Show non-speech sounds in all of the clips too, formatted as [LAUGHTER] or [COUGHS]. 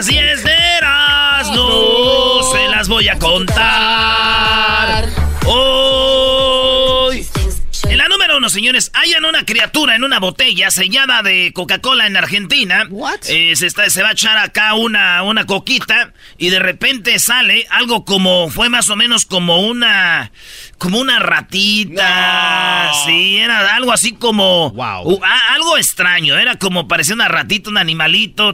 las 10 de Erasmo. Se las voy a contar. Hoy. En la número uno, señores, hayan una criatura en una botella sellada de Coca-Cola en Argentina. Eh, se, está, se va a echar acá una, una coquita y de repente sale algo como, fue más o menos como una, como una ratita. Sí, era algo así como, uh, a- algo extraño. Era como parecía una ratita, un animalito.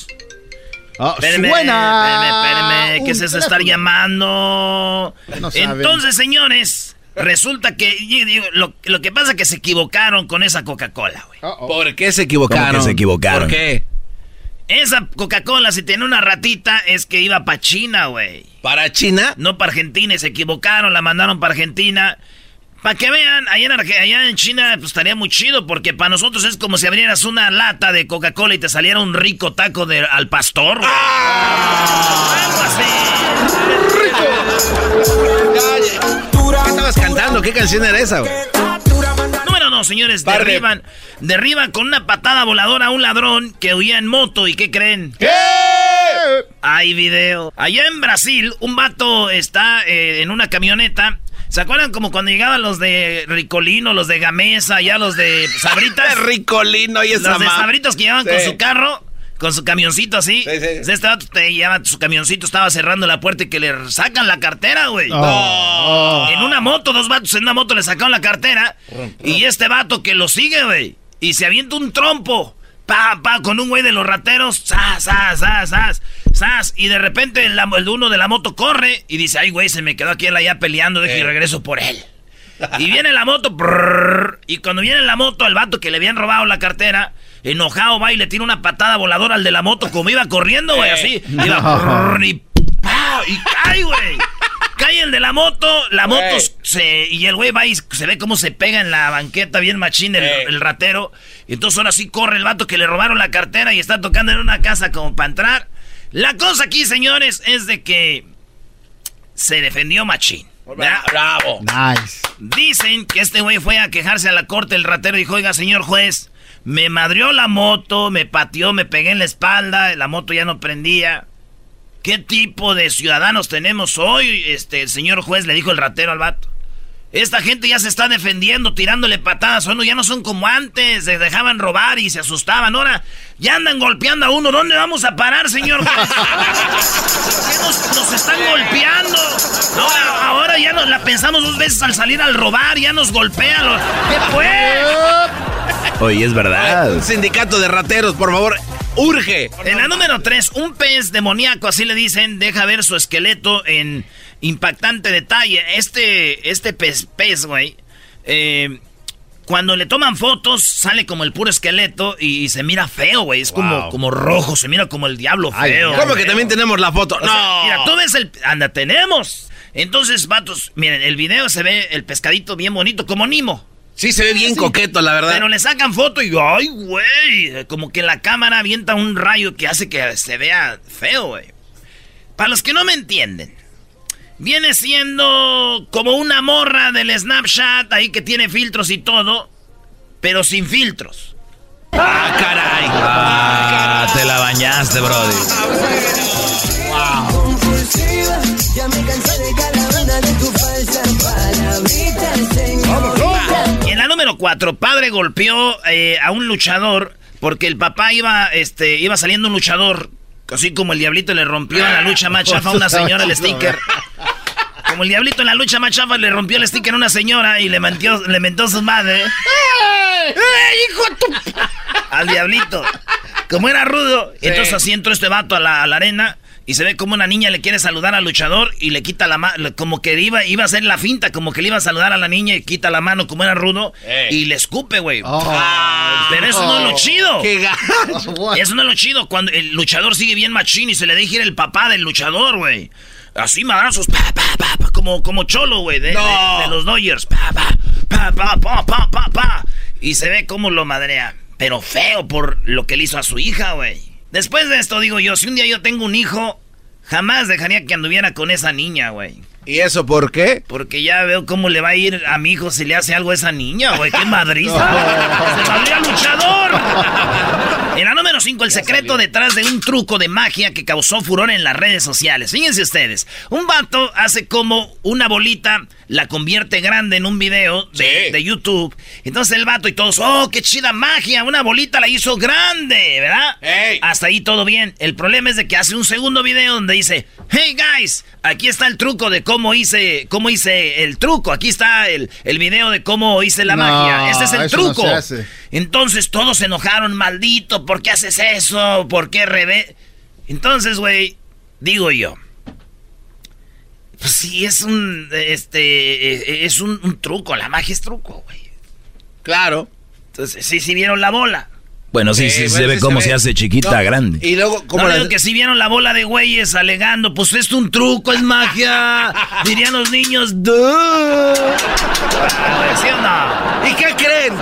Espéreme, suena. espéreme, espéreme, ¿qué Un es eso estar llamando? No. Entonces, señores, resulta que digo, lo, lo que pasa es que se equivocaron con esa Coca-Cola, güey. ¿Por qué se equivocaron? ¿Cómo que se equivocaron? ¿Por qué? Esa Coca-Cola, si tenía una ratita, es que iba para China, güey. ¿Para China? No para Argentina, y se equivocaron, la mandaron para Argentina. Para que vean, allá en, Arge- allá en China pues, estaría muy chido, porque para nosotros es como si abrieras una lata de Coca-Cola y te saliera un rico taco de, al pastor. güey. Algo así. ¿Qué estabas cantando? ¿Qué canción era esa, güey? Número no, señores, derriban, derriban con una patada voladora a un ladrón que huía en moto. ¿Y qué creen? ¿Qué? Hay video. Allá en Brasil, un vato está eh, en una camioneta. ¿Se acuerdan como cuando llegaban los de Ricolino, los de Gamesa, ya los de Sabritas? [LAUGHS] Ricolino y esa los de Sabritos que llegaban con su carro, con su camioncito así. Sí, sí. Pues Este vato te lleva su camioncito, estaba cerrando la puerta y que le sacan la cartera, güey. Oh. En una moto, dos vatos en una moto le sacaron la cartera. Y este vato que lo sigue, güey. Y se avienta un trompo. Pa, pa, con un güey de los rateros. Sas, sas, sas, sas. Sas. Y de repente el, el uno de la moto corre y dice, ay, güey, se me quedó aquí él allá peleando, deje y regreso por él. [LAUGHS] Y viene la moto, brrr, y cuando viene la moto, al vato que le habían robado la cartera, enojado va y le tira una patada voladora al de la moto, como iba corriendo, güey, así. Iba, brrr, y, ¡pa! y cae, güey. Cae el de la moto, la moto Güey. se, y el güey va y se ve cómo se pega en la banqueta bien machín el, Ey. el ratero. Y entonces ahora sí corre el vato que le robaron la cartera y está tocando en una casa como para entrar. La cosa aquí, señores, es de que se defendió machín. Bravo. Nice. Dicen que este güey fue a quejarse a la corte. El ratero dijo, oiga, señor juez, me madrió la moto, me pateó, me pegué en la espalda, la moto ya no prendía. ¿Qué tipo de ciudadanos tenemos hoy? Este, el señor juez le dijo el ratero al vato. Esta gente ya se está defendiendo, tirándole patadas. Bueno, ya no son como antes, se dejaban robar y se asustaban. Ahora ya andan golpeando a uno. ¿Dónde vamos a parar, señor [LAUGHS] qué nos, nos están golpeando? Ahora, ahora ya nos la pensamos dos veces al salir al robar, ya nos golpean. los- ¿Qué fue? Oye, es verdad. Un sindicato de rateros, por favor. Urge. En la número 3, un pez demoníaco, así le dicen, deja ver su esqueleto en impactante detalle. Este, este pez, pez, güey, eh, cuando le toman fotos, sale como el puro esqueleto y, se mira feo, güey. Es como, como rojo, se mira como el diablo Ay, feo. ¿Cómo que también tenemos la foto? O sea, No. mira, tú ves el... Anda, tenemos. Entonces, vatos, miren, el video se ve el pescadito bien bonito, como Nimo. Sí, se ve bien coqueto, la verdad. Pero le sacan foto y, ay, güey, como que la cámara avienta un rayo que hace que se vea feo, güey. Para los que no me entienden, viene siendo como una morra del Snapchat ahí que tiene filtros y todo, pero sin filtros. Ah, caray. Ah, te la bañaste, brody. Y en la número 4, padre golpeó eh, a un luchador porque el papá iba, este, iba saliendo un luchador, así como el diablito le rompió en la lucha más chafa a una señora el sticker. Como el diablito en la lucha más chafa le rompió el sticker a una señora y le mentió, le mentó su madre. ¡Ey, hijo de tu-! Al diablito. Como era rudo. Entonces así entró este vato a la, a la arena Y se ve como una niña le quiere saludar al luchador y le quita la mano, como que iba, iba a hacer la finta, como que le iba a saludar a la niña y quita la mano como era rudo y le escupe, güey. Oh. Pero eso no es lo chido. ¡Qué gacho! What? [LAUGHS] Eso no es lo chido. Cuando el luchador sigue bien machín y se le deja ir el papá del luchador, güey. Así madrazos, pa, pa, pa, pa, como, como cholo, güey, de, No. de- de los Dodgers. Pa, pa, pa, pa, pa, pa, pa, pa. Y se ve cómo lo madrea. Pero feo por lo que le hizo a su hija, güey. Después de esto, digo yo, si un día yo tengo un hijo, jamás dejaría que anduviera con esa niña, güey. ¿Y eso por qué? Porque ya veo cómo le va a ir a mi hijo si le hace algo a esa niña, güey. ¡Qué madriza! [LAUGHS] ¡Se luchador! En la número 5, el secreto detrás de un truco de magia que causó furor en las redes sociales. Fíjense ustedes, un vato hace como una bolita, la convierte grande en un video de, Sí. de YouTube. Entonces el vato y todos, ¡oh, qué chida magia! Una bolita la hizo grande, ¿verdad? Hasta ahí todo bien. El problema es de que hace un segundo video donde dice, hey guys, aquí está el truco de cómo hice, cómo hice el truco. Aquí está el, el video de cómo hice la No, magia. Este es el no truco. Entonces todos se enojaron, maldito, ¿por qué haces eso? ¿Por qué revés? Entonces, güey, digo yo. Pues sí, es un, este, eh, es un, un truco, la magia es truco, güey. Claro. Entonces, sí, sí vieron la bola. Bueno, sí, Eh, sí, bueno, se ve sí cómo se hace chiquita, No, grande. Y luego, ¿cómo no, la- digo que si vieron la bola de güeyes alegando, pues es un truco, es magia. [LAUGHS] Dirían los niños, "Duh". [LAUGHS] ¿Sí o no? ¿Y qué creen?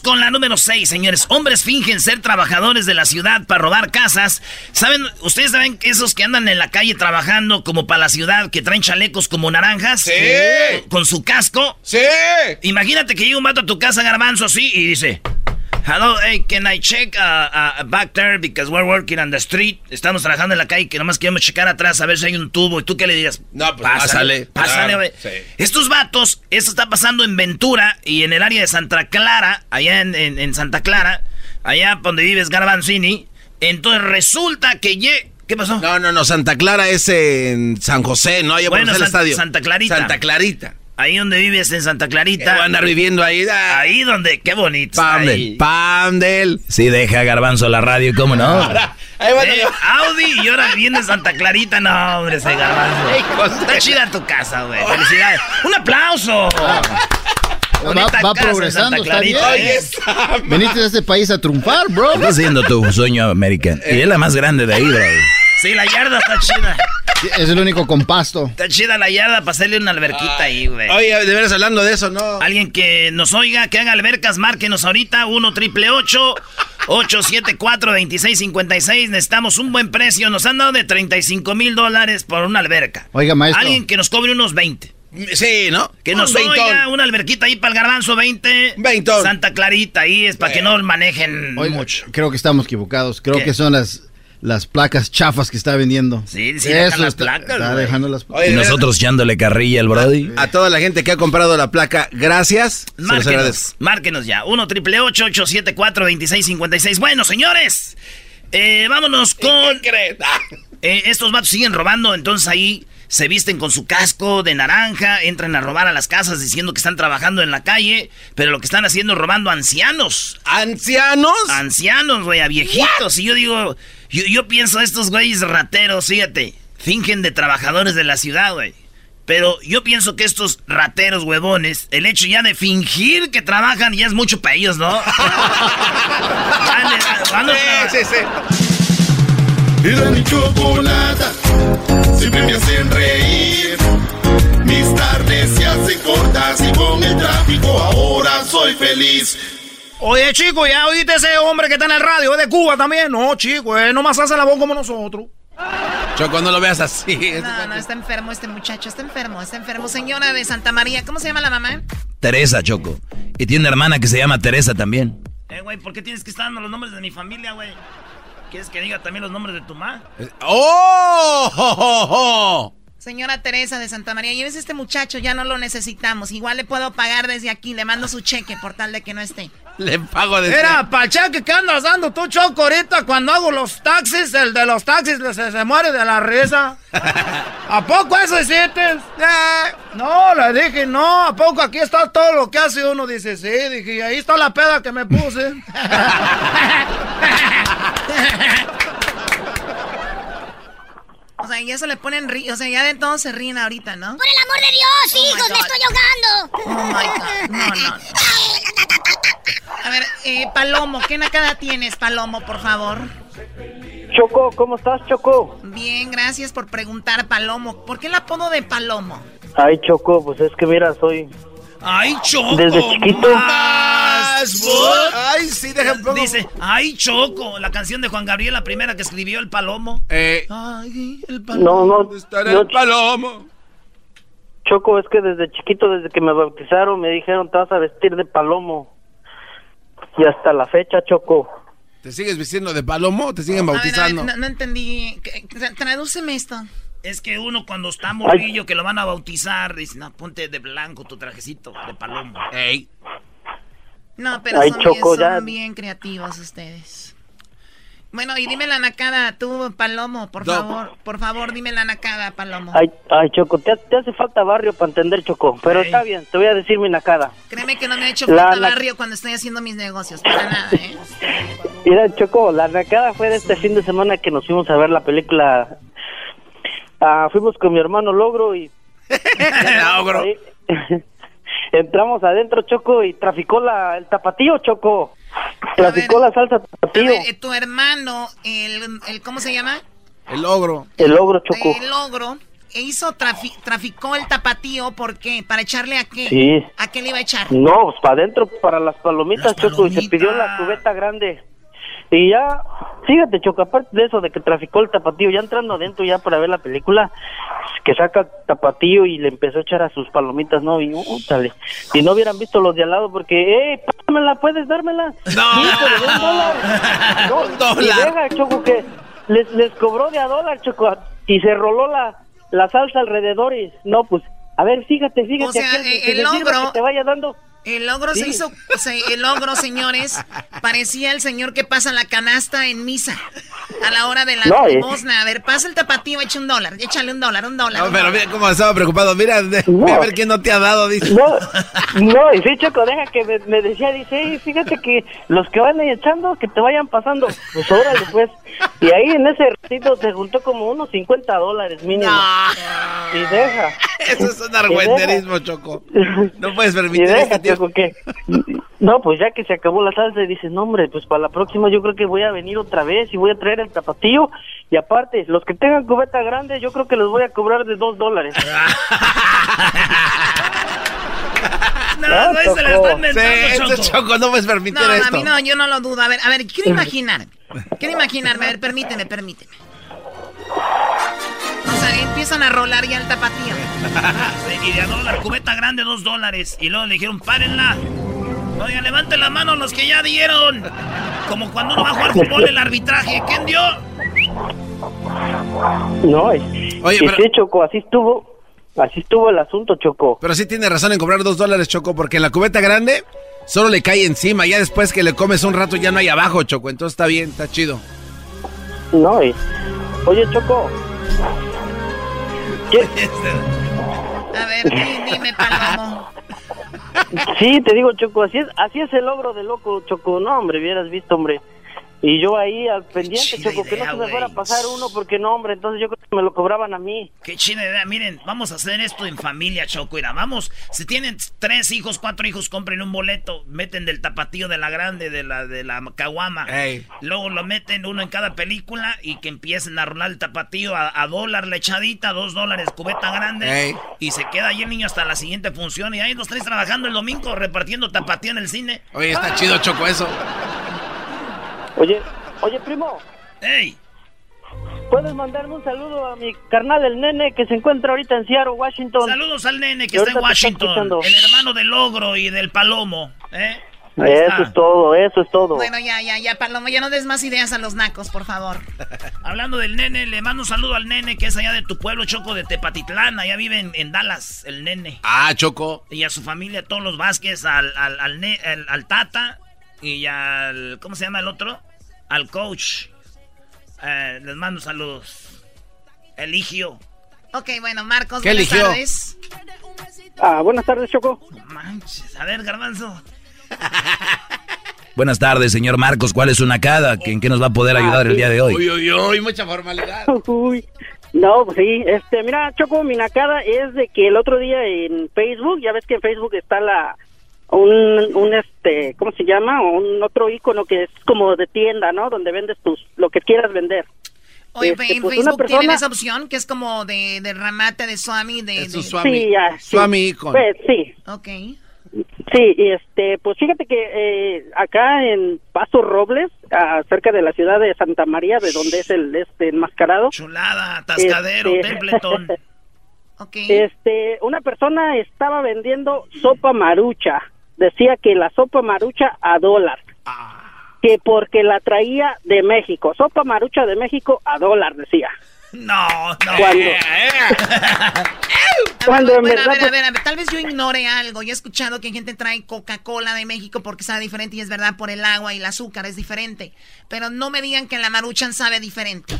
Con la número 6, señores. Hombres fingen ser trabajadores de la ciudad para robar casas. ¿Saben? ¿Ustedes saben que esos que andan en la calle trabajando como para la ciudad, que traen chalecos como naranjas? Sí. Con su casco. ¡Sí! Imagínate que llega un vato a tu casa, garbanzo, así, y dice... Hello, hey, can I check uh, uh, back there because we're working on the street? Estamos trabajando en la calle que nomás queremos checar atrás a ver si hay un tubo. ¿Y tú qué le dirías? No, pues, pásale. Pásale, Claro, güey. sí. Estos vatos, esto está pasando en Ventura y en el área de Santa Clara, allá en, en- en Santa Clara, allá donde vives Garbanzini. Entonces resulta que... lle- ¿Qué pasó? No, no, no, Santa Clara es en San José, ¿no? Allá por Bueno, el San- estadio. Santa Clarita. Santa Clarita. Ahí donde vives en Santa ¿Qué Clarita. va a andar viviendo ahí? Ah, Ahí donde... Qué bonito. está ahí. Pandel, Pandel. Sí, deja Garbanzo la radio, ¿cómo no? Ahí va Eh, Audi y ahora viene Santa Clarita. No, hombre, ese garbanzo. Está chida tu casa, güey. Felicidades. ¡Un aplauso! Va, va progresando, está bien. ¿eh? Veniste a este país a triunfar, bro. Estás haciendo tu sueño americano. Y es la más grande de ahí, bro. Sí, la yarda está chida. Es el único con pasto. Está chida la yarda para hacerle una alberquita ahí, güey. Oye, de veras hablando de eso, ¿no? Alguien que nos oiga, que haga albercas, márquenos ahorita 1 triple 874 2656 Necesitamos un buen precio. Nos han dado de 35 mil dólares por una alberca. Oiga, maestro. Alguien que nos cobre unos 20. Sí, ¿no? Que Un nos veintón. oiga una alberquita ahí para el garbanzo 20. Veintón. Santa Clarita ahí es para que no manejen Oiga, mucho. Creo que estamos equivocados. Creo ¿Qué? que son las, las placas chafas que está vendiendo. Sí, sí, dejan las está- placas, Está güey. dejando las Oye, Y nosotros echándole carrilla al Brody. A toda la gente que ha comprado la placa, gracias. Márquenos, márquenos ya. 1 triple 874 2656 Bueno, señores, eh, vámonos con. [LAUGHS] Eh, estos vatos siguen robando, entonces ahí se visten con su casco de naranja, entran a robar a las casas diciendo que están trabajando en la calle, pero lo que están haciendo es robando a ancianos. ¿Ancianos? Ancianos, güey, a viejitos. Y yo digo, yo, yo pienso, estos güeyes rateros, fíjate, fingen de trabajadores de la ciudad, güey. Pero yo pienso que estos rateros huevones, el hecho ya de fingir que trabajan ya es mucho para ellos, ¿no? [LAUGHS] Trabajar. sí, sí. Era mi chocolata, siempre me hacen reír. Mis tardes se hacen cortas y con el tráfico ahora soy feliz. Oye, chico, ¿ya oíste ese hombre que está en el radio? ¿Es de Cuba también? No, chico, él nomás hace la voz como nosotros. Choco, no lo veas así. No, no, está enfermo este muchacho, está enfermo, está enfermo. Señora de Santa María, ¿cómo se llama la mamá? Teresa, Choco. Y tiene una hermana que se llama Teresa también. Eh, güey, ¿por qué tienes que estar dando los nombres de mi familia, güey? ¿Quieres que diga también los nombres de tu mamá? ¡Oh! ¡Oh, oh, oh! Señora Teresa de Santa María, llévese este muchacho, ya no lo necesitamos. Igual le puedo pagar desde aquí, le mando su cheque por tal de que no esté. [LAUGHS] Le pago de Mira, pachaque, ¿qué andas dando tú, Choco, ahorita cuando hago los taxis? El de los taxis se, se muere de la risa. [LAUGHS] ¿A poco eso hiciste? Eh, no, le dije, no, ¿a poco aquí está todo lo que hace uno? Dice, sí, dije, y ahí está la peda que me puse. [LAUGHS] ya se le ponen ríos, o sea, ya de todo se ríen ahorita, ¿no? Por el amor de Dios, Oh, hijos, me estoy ahogando. Oh my God. No, no. A ver, eh, Palomo, ¿qué nacada tienes, Palomo, por favor? Choco, ¿cómo estás, Choco? Bien, gracias por preguntar, Palomo. ¿Por qué el apodo de Palomo? Ay, Choco, pues es que mira, soy... ¡Ay, Choco! Desde chiquito. Más, what? Ay, sí, deja Dice, ¡ay, Choco! La canción de Juan Gabriel, la primera que escribió el Palomo. Eh, Ay, el No, no, ¿dónde estará no, el palomo? Choco, es que desde chiquito, desde que me bautizaron, me dijeron, te vas a vestir de palomo. Y hasta la fecha, Choco. ¿Te sigues vistiendo de palomo o te siguen A ver, a ver, bautizando? no, no entendí. ¿Qué- tra- Tradúceme esto. Es que uno cuando está morrillo que lo van a bautizar, dice, no, ponte de blanco tu trajecito de palomo. Ey. No, pero Ay, son, Choco, bien, ya- son bien creativos ustedes. Bueno, y dime la nacada, tú, Palomo, por No. favor. Por favor, dime la nacada, Palomo. Ay, ay, Choco, te, te hace falta barrio para entender, Choco. Pero está bien, te voy a decir mi nacada. Créeme que no me ha hecho La- falta la- barrio cuando estoy haciendo mis negocios, para nada, ¿eh? Mira, Choco, la nacada fue de este fin de semana que nos fuimos a ver la película. Ah, fuimos con mi hermano Logro y [LAUGHS] Logro. [LAUGHS] Entramos adentro, Choco, y traficó la, el tapatío, Choco. Traficó ver, la salsa tapatío. ver, eh, tu hermano, el, el ¿cómo se llama? El ogro. El Logro, Choco. El logro. e hizo, trafi- traficó el tapatío, ¿por qué? ¿Para echarle a qué? Sí. ¿A qué le iba a echar? No, pues para adentro, para las palomitas, Las Choco, y se pidió la palomitas. cubeta grande. Y ya, fíjate, Choco, aparte de eso, de que traficó el tapatío, ya entrando adentro ya para ver la película, que saca el tapatío y le empezó a echar a sus palomitas, ¿no? Y, útale. Si no hubieran visto los de al lado, porque, ¡eh, pásamela, puedes dármela! No. Sí, pero de un dólar. [LAUGHS] No, Un dólar. Y deja, Choco, que les, les cobró de a dólar, Choco, y se roló la, la salsa alrededor y, no, pues, a ver, fíjate, fíjate, O sea, que se el le sirva ogro- que te vaya dando... El logro se Sí. hizo, o sea, el logro, señores, parecía el señor que pasa la canasta en misa a la hora de la No, eh. limosna. A ver, pasa el tapatío, echa un dólar, échale un dólar, un dólar. No, un pero dólar. mira cómo estaba preocupado. Mira, de- No. ve a ver quién no te ha dado, dice. No, no, y sí, Choco, deja que me, me decía, dice, "Ey, fíjate que los que van ahí echando, que te vayan pasando. Pues órale, pues. Y ahí en ese ratito se juntó como unos 50 dólares mínimo. Y deja. [LAUGHS] Eso es un argüenderismo, Choco. No puedes permitir este tipo. Que... No, pues ya que se acabó la salsa, y dices, no, hombre, pues para la próxima yo creo que voy a venir otra vez y voy a traer el tapatío. Y aparte, los que tengan cubeta grande, yo creo que les voy a cobrar de dos dólares. [LAUGHS] No, No, se la Choco. está Sí, este Choco. Choco, no puedes permitir No, a esto. mí no, yo no lo dudo. A ver, a ver, quiero imaginar. Quiero imaginarme, a ver, permíteme, permíteme. Empiezan a rolar ya el tapatío. [LAUGHS] Sí, y de a dólar, cubeta grande, dos dólares. Y luego le dijeron, párenla. Oigan, levanten la mano los que ya dieron. Como cuando uno va a jugar fútbol, el arbitraje. ¿Quién dio? No, y, Oye, y pero- sí, Choco, así estuvo. Así estuvo el asunto, Choco. Pero sí tiene razón en cobrar dos dólares, Choco, porque en la cubeta grande solo le cae encima. Ya después que le comes un rato ya no hay abajo, Choco. Entonces está bien, está chido. No, y... Oye, Choco. A ver, di- dime, Palomo. Sí, te digo, Choco, así es, así es el logro de loco, Choco. No, hombre, hubieras visto, hombre. Y yo ahí al pendiente, Choco, que no se me fuera a pasar uno, porque no, hombre, entonces yo creo que me lo cobraban a mí. Qué chida idea. Miren, vamos a hacer esto en familia, Choco. Mira, vamos. Si tienen tres hijos, cuatro hijos, compren un boleto. Meten del tapatío de la grande, de la de la caguama. Luego lo meten uno en cada película y que empiecen a rolar el tapatío a, a dólar la echadita, dos dólares cubeta grande. Ey. Y se queda ahí el niño hasta la siguiente función. Y ahí los tres trabajando el domingo repartiendo tapatío en el cine. Oye, está chido, Choco, eso. Oye, oye, primo, ¡Ey! ¿puedes mandarme un saludo a mi carnal, el nene, que se encuentra ahorita en Seattle, Washington? Saludos al nene que está en está Washington. El hermano del ogro y del palomo. ¿eh? Ahí Eso está. es todo, eso es todo. Bueno, ya, ya, ya, Palomo, ya no des más ideas a los nacos, por favor. [LAUGHS] Hablando del nene, le mando un saludo al nene que es allá de tu pueblo, Choco, de Tepatitlán. Allá vive en, en Dallas, el nene. Ah, Choco. Y a su familia, todos los Vázquez, al, al, al, ne- al- al Tata y al... ¿Cómo se llama el otro? Al coach. Eh, les mando saludos. Eligio. Ok, bueno, Marcos, ¿Qué buenas eligió? tardes. Ah, buenas tardes, Choco. No manches. A ver, Garbanzo. [LAUGHS] Buenas tardes, señor Marcos. ¿Cuál es su nacada? ¿En qué nos va a poder ayudar el día de hoy? Uy, uy, uy, mucha formalidad. [LAUGHS] Uy, No, pues sí, este, mira, Choco, mi nacada es de que el otro día en Facebook, ya ves que en Facebook está la, un, un este, ¿cómo se llama? Un otro icono que es como de tienda, ¿no? Donde vendes tus, lo que quieras vender. Oye, Este, en pues, una Facebook tienen persona- esa opción que es como de, de ramate de Swami. De, de- Swami, Sí, ya, sí. Swami Icon. Pues sí, Ok. sí, y este, pues fíjate que eh, acá en Paso Robles, ah, cerca de la ciudad de Santa María, de donde es el este enmascarado, Chulada, Tascadero, Este- Templeton. [LAUGHS] Ok. este, una persona estaba vendiendo sopa marucha. Decía que la sopa marucha a dólar. Que porque la traía de México. Sopa marucha de México a dólar, decía. No, no. Cuando, A ver, cuando en bueno, a verdad, ver, a pues, ver, a ver, tal vez yo ignore algo. Yo he escuchado que gente trae Coca-Cola de México porque sabe diferente y es verdad por el agua y el azúcar es diferente. Pero no me digan que la maruchan sabe diferente.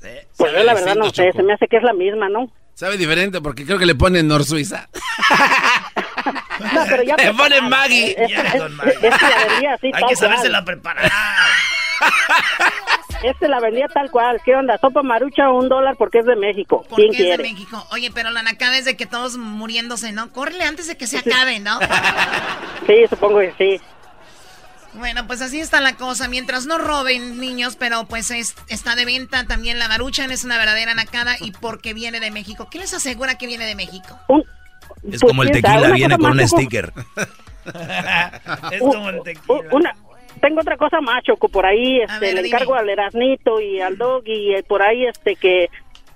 pues yo la verdad no sé, Choco. se me hace que es la misma, ¿no? Sabe diferente porque creo que le ponen Nor Suiza. [LAUGHS] No, pero ya Le ponen Maggie. Es, Ya, don Maggie. es que la vendía así Hay que sabérsela preparar. [LAUGHS] Este la vendía tal cual. ¿Qué onda? Sopa marucha un dólar porque es de México. Porque ¿Quién es de quiere? México. Oye, pero la nacada es de que todos muriéndose, ¿no? Córrele antes de que se acabe, ¿no? [LAUGHS] Sí, supongo que sí. Bueno, pues así está la cosa. Mientras no roben niños, pero pues es- está de venta también la maruchan, es una verdadera nacada y porque viene de México. ¿Qué les asegura que viene de México? Un- Es pues, como el sabe, tequila, una viene con un sticker. [LAUGHS] [LAUGHS] es como el tequila. una, tengo otra cosa más, Choco, por ahí este, ver, le dime. encargo al Erasnito y al Dog y eh, por ahí este que,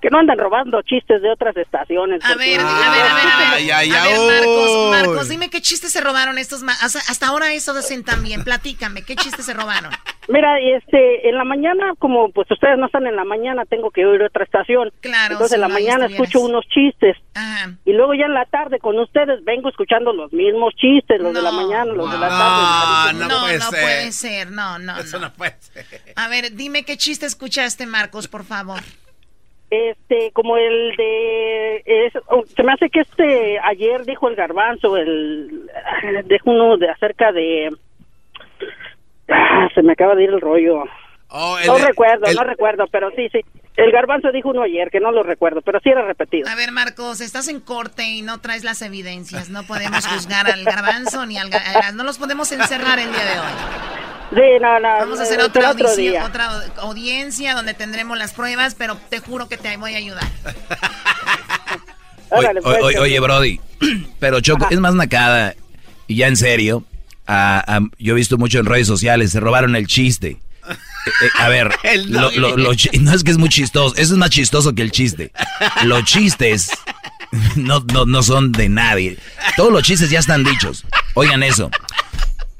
que no andan robando chistes de otras estaciones. A ver, a ver, a ver, a ver. Ay, ay, A ver, ay, Marcos. Marcos, dime qué chistes se robaron estos sea, hasta ahora eso hacen también. Platícame, ¿qué chistes se robaron? [LAUGHS] Mira, este, en la mañana, como pues ustedes no están en la mañana, tengo que oír otra estación. Claro, Entonces si en la no, mañana estuvieras. escucho unos chistes. Ajá. Y luego ya en la tarde con ustedes vengo escuchando los mismos chistes, los de la mañana, los de la No, tarde. no No, puede no ser. puede ser, no, no, Eso no. no puede ser. A ver, dime qué chiste escuchaste, Marcos, por favor. Este, como el de, es- oh, se me hace que este, ayer dijo el garbanzo, el, [SIGHS] dijo uno de acerca de, ah, se me acaba de ir el rollo. Oh, el No recuerdo, el- no recuerdo, pero sí, sí. El garbanzo dijo uno ayer, que no lo recuerdo, pero sí era repetido. A ver, Marcos, estás en corte y no traes las evidencias. No podemos juzgar al garbanzo ni al... No los podemos encerrar el día de hoy. Sí, no, no. Vamos a hacer eh, otra, otro audición- día. otra audiencia donde tendremos las pruebas, pero te juro que te voy a ayudar. Oye, pues, oye, Choco. oye, Brody, [CLEARS THROAT] pero Choco, es más nacada, y ya en serio, a- a- yo he visto mucho en redes sociales, se robaron el chiste. Eh, eh, a ver, [LAUGHS] lo- lo- no es que es muy chistoso, eso es más chistoso que el chiste. Los chistes [LAUGHS] no, no, no son de nadie. Todos los chistes ya están dichos. Oigan eso.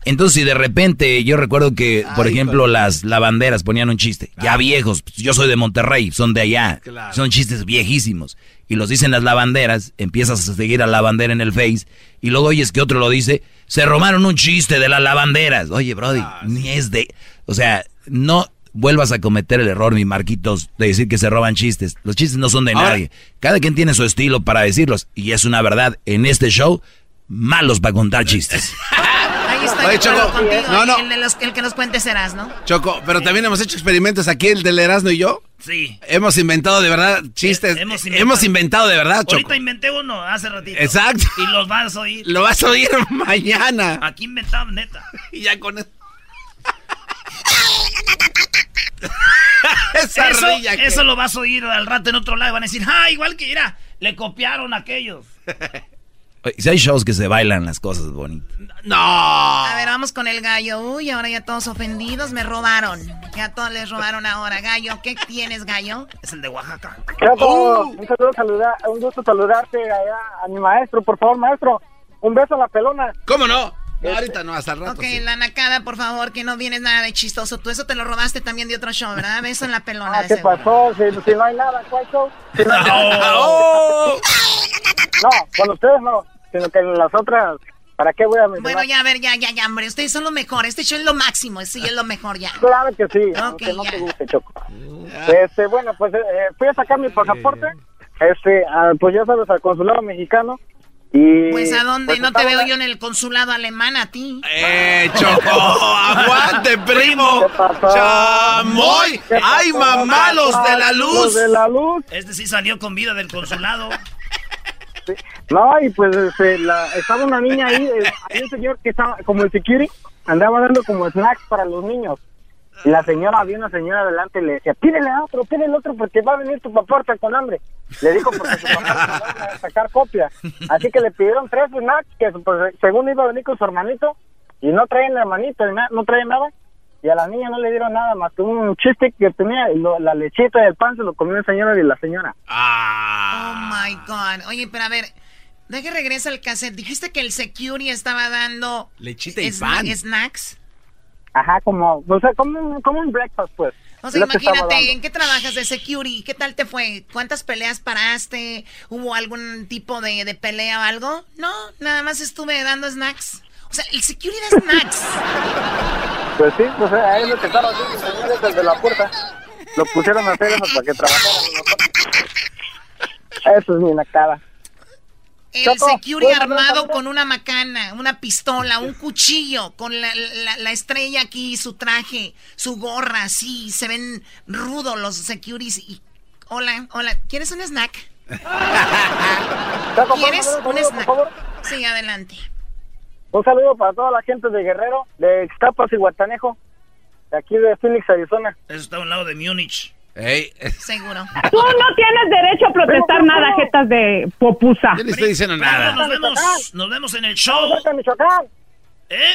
Entonces, si de repente, yo recuerdo que, por Ay, ejemplo, las lavanderas ponían un chiste, ya viejos, pues, yo soy de Monterrey, son de allá, Claro. son chistes viejísimos, y los dicen las lavanderas, empiezas a seguir a la lavandera en el Face, y luego oyes que otro lo dice, se robaron un chiste de las lavanderas. Oye, Brody, ni es de, o sea, no vuelvas a cometer el error, mi Marquitos, de decir que se roban chistes. Los chistes no son de Ahora- nadie. Cada quien tiene su estilo para decirlos, y es una verdad, en este show, malos para contar chistes. [LAUGHS] Estoy Oye, de acuerdo Choco, contigo. no, no. El, de los- el que nos cuente serás, ¿no? Choco, pero también hemos hecho experimentos aquí, el del Erasmo y yo. Sí. Hemos inventado de verdad chistes. Eh, hemos Hemos inventado. de verdad, Choco. Ahorita inventé uno hace ratito. Exacto. Y los vas a oír. Lo vas a oír [LAUGHS] mañana. Aquí inventamos, neta. [LAUGHS] Y ya con eso. [LAUGHS] Esa Eso, rilla que- eso lo vas a oír al rato en otro lado. Van a decir, ah, igual que era. Le copiaron a aquellos. Si hay shows que se bailan las cosas bonitas. No. A ver, vamos con el gallo. Uy, ahora ya todos ofendidos, me robaron. Ya todos les robaron ahora. Gallo, ¿qué tienes, gallo? Es el de Oaxaca. Chapo, un saludo, saludar, un gusto saludarte allá a mi maestro, por favor, maestro. Un beso a la pelona. ¿Cómo no? No, ahorita no, hasta el rato. Ok, sí. la nacada, por favor, que no vienes nada de chistoso. Tú eso te lo robaste también de otro show, ¿verdad? Beso en la pelona. Ah, ¿Qué seguro. pasó? Si, si no hay nada, ¿cuál show? Si no, hay [LAUGHS] nada. ¡Oh! no, con ustedes no, sino que en las otras, ¿para qué voy a mencionar? Bueno, ya, a ver, ya, ya, ya, hombre. Ustedes son lo mejor. Este show es lo máximo. Sí, es lo mejor ya. Claro que sí, Ok, aunque no ya. te guste, Choco. Este, bueno, pues eh, fui a sacar mi pasaporte, este, ah, pues ya sabes, al consulado mexicano, Y, Pues a dónde? pues, no te veo yo en el consulado alemán a ti. ¡Eh, Choco! ¡Aguante, primo! ¡Chamoy! ¿Qué ¡Ay, pasó? mamá, los de la Los luz! de la luz. Este sí salió con vida del consulado. No, y pues este, la- estaba una niña ahí, eh, hay un señor que estaba como el security, andaba dando como snacks para los niños. Y la señora, había una señora adelante le decía, pídele a otro, pídele otro porque va a venir tu papá ahorita con hambre. Le dijo porque su papá va a sacar copia. Así que le pidieron tres snacks que pues, según iba a venir con su hermanito y no traen hermanito, ni na- no traen nada. Y a la niña no le dieron nada más que un chiste que tenía la lechita y el pan se lo comió el señor y la señora. Oh my God. Oye, pero a ver, deje regresa el cassette. Dijiste que el security estaba dando Lechita y pan. snacks. Ajá, como, o sea, como, un- como un breakfast, pues. O sea, que imagínate. ¿en qué trabajas de security? ¿Qué tal te fue? ¿Cuántas peleas paraste? ¿Hubo algún tipo de, de pelea o algo? No, nada más estuve dando snacks. O sea, el security da snacks. [LAUGHS] Pues sí, pues ahí es lo que estaba haciendo el señor desde la puerta. Lo pusieron a hacer eso para que trabajara. [LAUGHS] Eso es mi nacada. El Choco, security ¿puedo hablar armado con una macana, una pistola, un cuchillo, con la, la- la estrella aquí, su traje, su gorra, así, se ven rudos los securities. Y, hola, hola, ¿quieres un snack? [LAUGHS] Choco, ¿puedo ¿Quieres un un saludo, por snack? favor? Sí, adelante. Un saludo para toda la gente de Guerrero, de Ixtapas y Guatanejo, de aquí de Phoenix, Arizona. Eso está a un lado de Múnich. Ey, Seguro. Tú no tienes derecho a protestar nada, jetas de popusa. yo no estoy diciendo Primo, nada. nos vemos, nos vemos en el show. Estamos cerca de Michoacán. ¿Eh?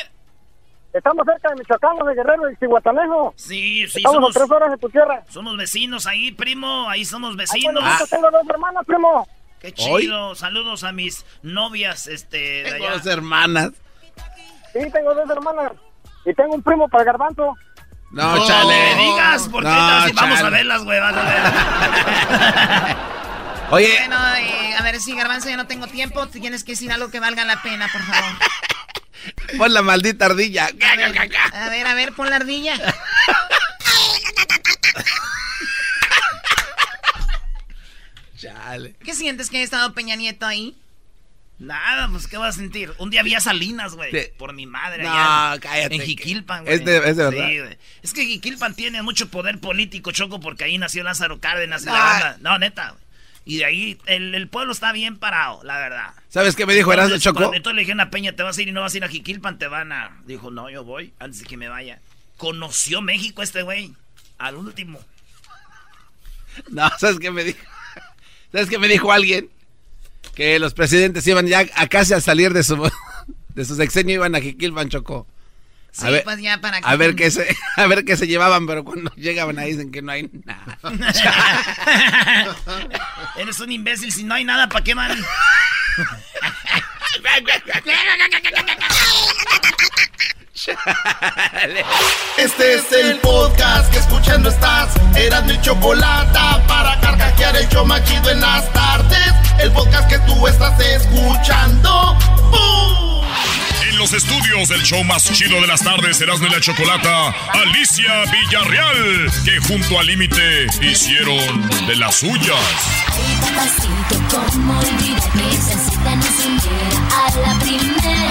Estamos cerca de Michoacán, los de Guerrero y Guatanejo. Sí, sí, Estamos somos, a tres horas de tu tierra. somos vecinos ahí, primo. Ahí somos Ay, vecinos. bueno, yo tengo dos hermanas, primo. Qué ¿Hoy? chido. Saludos a mis novias, este, de Tengo allá. dos hermanas. Sí, tengo dos hermanas. Y tengo un primo para el garbanzo. No, No chale. me digas, porque No, sí vamos a verlas, güey. vas a ver. [LAUGHS] Oye, Bueno, eh, a ver si Garbanzo ya no tengo tiempo. Tienes que decir algo que valga la pena, por favor. [LAUGHS] pon la maldita ardilla. A ver, a ver, pon la ardilla. [LAUGHS] Chale. ¿Qué sientes que haya estado Peña Nieto ahí? Nada, pues, ¿qué vas a sentir? Un día vi a Salinas, güey. Sí. Por mi madre. No, allá cállate, En Jiquilpan, güey. ¿Es de- es de verdad? Sí, güey. Es que Jiquilpan tiene mucho poder político, Choco, porque ahí nació Lázaro Cárdenas y la Ah. banda. No, neta, güey. Y de ahí el, el pueblo está bien parado, la verdad. ¿Sabes qué me dijo Erasmo Choco? Entonces le dijeron a Peña, te vas a ir y no vas a ir a Jiquilpan, te van a... Dijo, no, yo voy, antes de que me vaya. Conoció México este güey, al último. No, ¿sabes qué me dijo? [LAUGHS] ¿Sabes qué me dijo alguien? Que los presidentes iban ya a casi a salir de su [LAUGHS] de su sexenio iban a Jiquilpan Choco. Sí, A ver, pues ya para a ver qué se [LAUGHS] a ver qué se llevaban, pero cuando llegaban ahí dicen que no hay nada. [LAUGHS] Eres un imbécil, si no hay nada, ¿para qué van? Este es el podcast que escuchando estás. Eran mi chocolate para carcajear el show más chido en las tardes. El podcast que tú estás escuchando. ¡Bum! En los estudios del show más chido de las tardes, Erasmo y la Chocolata, Alicia Villarreal, que junto al límite hicieron de las suyas. A la primera.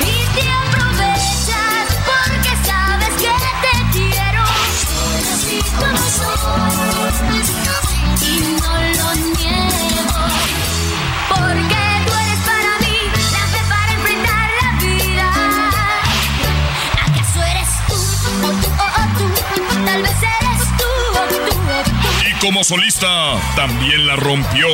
Y te aprovechas porque sabes que te quiero. Y no como solista, también la rompió.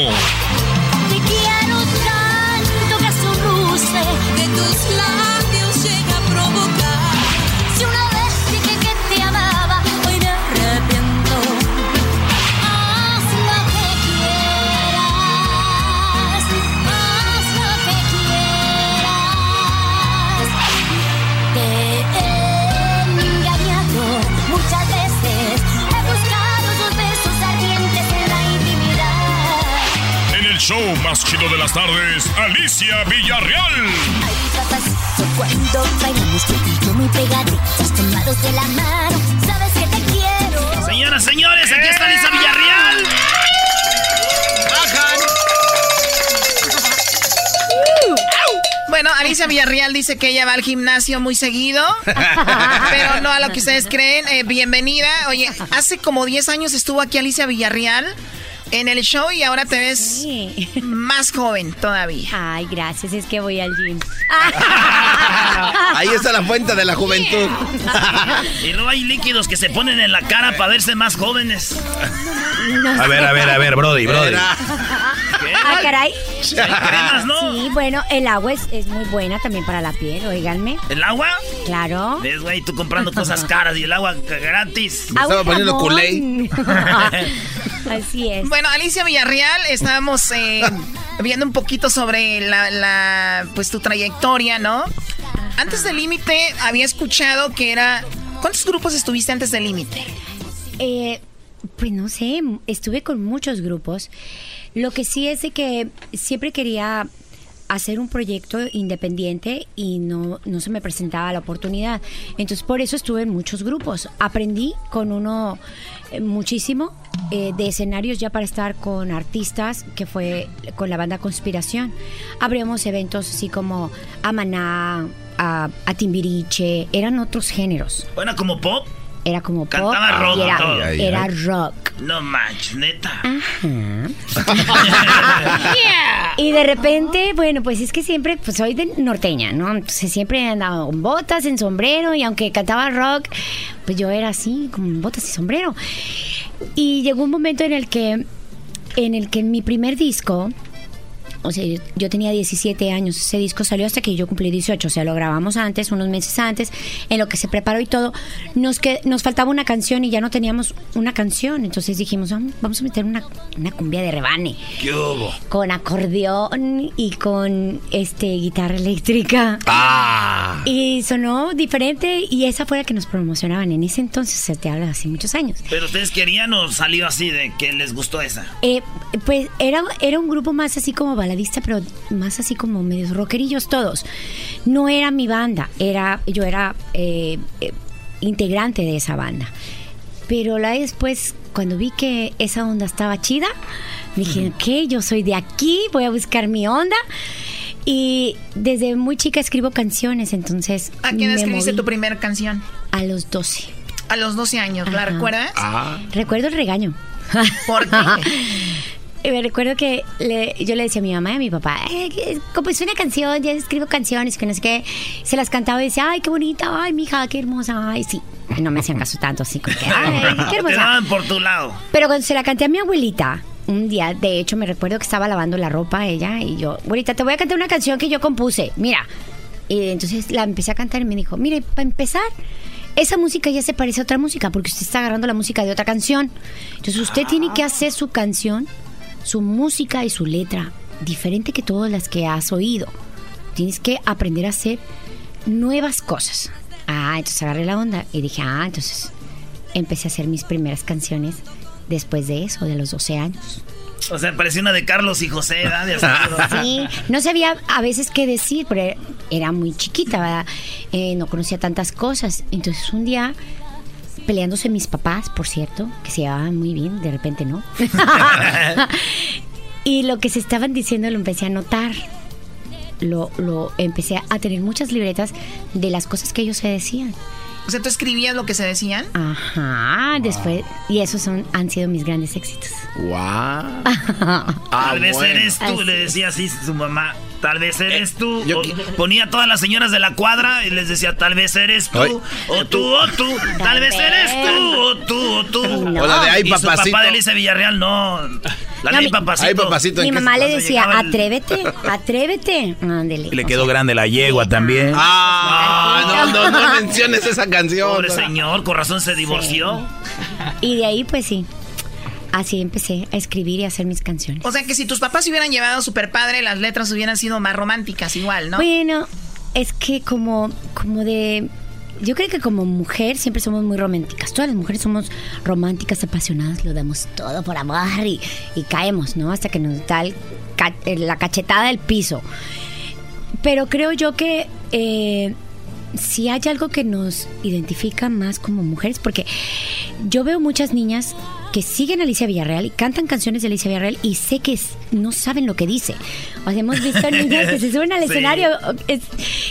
Show más chido de las tardes, Alicia Villarreal. Ay, papacito, cuando bailamos tú y yo muy pegaditos, tomados de la mano, sabes que te quiero. Señoras, señores, aquí está Alicia Villarreal. Alicia Villarreal dice que ella va al gimnasio muy seguido, [LAUGHS] pero no a lo que ustedes creen. Eh, bienvenida. Oye, hace como 10 años estuvo aquí Alicia Villarreal en el show y ahora te ves más joven todavía. Ay, gracias, es que voy al gym. [LAUGHS] Ahí está la fuente de la juventud. [LAUGHS] y luego hay líquidos que se ponen en la cara para verse más jóvenes. A ver, a ver, a ver, Brody, Brody. [LAUGHS] Ah, caray. cremas, ¿no? Sí, bueno, el agua es, es muy buena también para la piel, oíganme. ¿El agua? Claro. ¿Ves, güey? Tú comprando cosas caras y el agua gratis. Me estaba poniendo culé. [LAUGHS] Así es. Bueno, Alicia Villarreal, estábamos eh, viendo un poquito sobre la, la, pues tu trayectoria, ¿no? Antes del límite había escuchado que era... ¿Cuántos grupos estuviste antes del límite? Eh, pues no sé, estuve con muchos grupos. Lo que sí es de que siempre quería hacer un proyecto independiente y no, no se me presentaba la oportunidad. Entonces por eso estuve en muchos grupos. Aprendí con uno eh, muchísimo eh, de escenarios ya para estar con artistas, que fue con la banda Conspiración. Abrimos eventos así como a Maná, a, a Timbiriche, eran otros géneros. Bueno, como pop. Era como pop Cantaba rock y era, todo. era rock. No manches, neta. [LAUGHS] Y de repente, bueno, pues es que siempre, pues soy de norteña, ¿no? Entonces siempre he andado con botas, en sombrero, y aunque cantaba rock, pues yo era así, con botas y sombrero. Y llegó un momento en el que, en el que en mi primer disco, o sea, yo, yo tenía 17 años, ese disco salió hasta que yo cumplí 18, o sea, lo grabamos antes, unos meses antes, en lo que se preparó y todo, nos, que, nos faltaba una canción y ya no teníamos una canción, entonces dijimos, "Vamos- vamos a meter una, una cumbia de rebane ¿Qué hubo? con acordeón y con este guitarra eléctrica. Ah. Y sonó diferente y esa fue la que nos promocionaban en ese entonces, se te habla hace muchos años. ¿Pero ustedes querían o salió así de que les gustó esa? Eh, pues era, era un grupo más así como baladista, pero más así como medios rockerillos todos. No era mi banda, era, yo era eh, eh, integrante de esa banda. Pero la después, cuando vi que esa onda estaba chida, dije, ok, yo soy de aquí, voy a buscar mi onda. Y desde muy chica escribo canciones, entonces... ¿A quién me escribiste moví tu primera canción? A los 12. A los 12 años, ¿la Ajá. recuerdas? Recuerdo el regaño. ¿Por qué? [LAUGHS] Y me recuerdo que le- yo le decía a mi mamá y a mi papá, eh, compuse una canción, ya escribo canciones, que no sé qué. Se las cantaba y decía, ay, qué bonita, ay, mija, qué hermosa, ay, sí. No me hacían caso tanto, así como que, ay, [LAUGHS] qué Te hermosa. daban por tu lado. Pero cuando se la canté a mi abuelita, un día, de hecho, me recuerdo que estaba lavando la ropa ella y yo, abuelita, te voy a cantar una canción que yo compuse, mira. Y entonces la empecé a cantar y me dijo, mire, para empezar, esa música ya se parece a otra música porque usted está agarrando la música de otra canción. Entonces usted tiene que hacer su canción, su música y su letra diferente que todas las que has oído. Tienes que aprender a hacer nuevas cosas. Ah, entonces agarré la onda y dije, ah, entonces empecé a hacer mis primeras canciones después de eso, de los 12 años. O sea, parecía una de Carlos y José, ¿verdad? [LAUGHS] Sí, no sabía a veces qué decir, pero era- era muy chiquita, ¿verdad? Eh, no conocía tantas cosas. Entonces un día, peleándose mis papás, por cierto, que se llevaban muy bien, de repente no. [LAUGHS] y lo que se estaban diciendo lo empecé a notar. Lo, lo empecé a tener muchas libretas de las cosas que ellos se decían. O sea, ¿tú escribías lo que se decían? Ajá, después, y esos son, han sido mis grandes éxitos. ¡Wow! [LAUGHS] Tal vez bueno. eres tú, Así le decía así su mamá. Tal vez eres tú. yo O qui- ponía a todas las señoras de la cuadra y les decía, tal vez eres tú. Ay. O tú, o tú. Tal vez eres tú. O tú, o tú. No. O la de ay, Y su papacito. papá de Elisa Villarreal, no. La No, de mi- papacito. Ay, papacito. Mi ¿en qué mamá se le decía, atrévete, atrévete. Ándele. Y le quedó grande la yegua también. Ah, no, no, no menciones esa canción. Pobre señor, con razón se divorció. Y de ahí, pues sí. Así empecé a escribir y a hacer mis canciones. O sea, que si tus papás se hubieran llevado super padre, las letras hubieran sido más románticas igual, ¿no? Bueno, es que como, como de. Yo creo que como mujer siempre somos muy románticas. Todas las mujeres somos románticas, apasionadas, lo damos todo por amor y, y caemos, ¿no? Hasta que nos da el la cachetada del piso. Pero creo yo que eh, si hay algo que nos identifica más como mujeres, porque yo veo muchas niñas que siguen a Alicia Villarreal y cantan canciones de Alicia Villarreal y sé que es- no saben lo que dice. O sea, hemos visto niños que se suben al [LAUGHS] Sí. escenario es-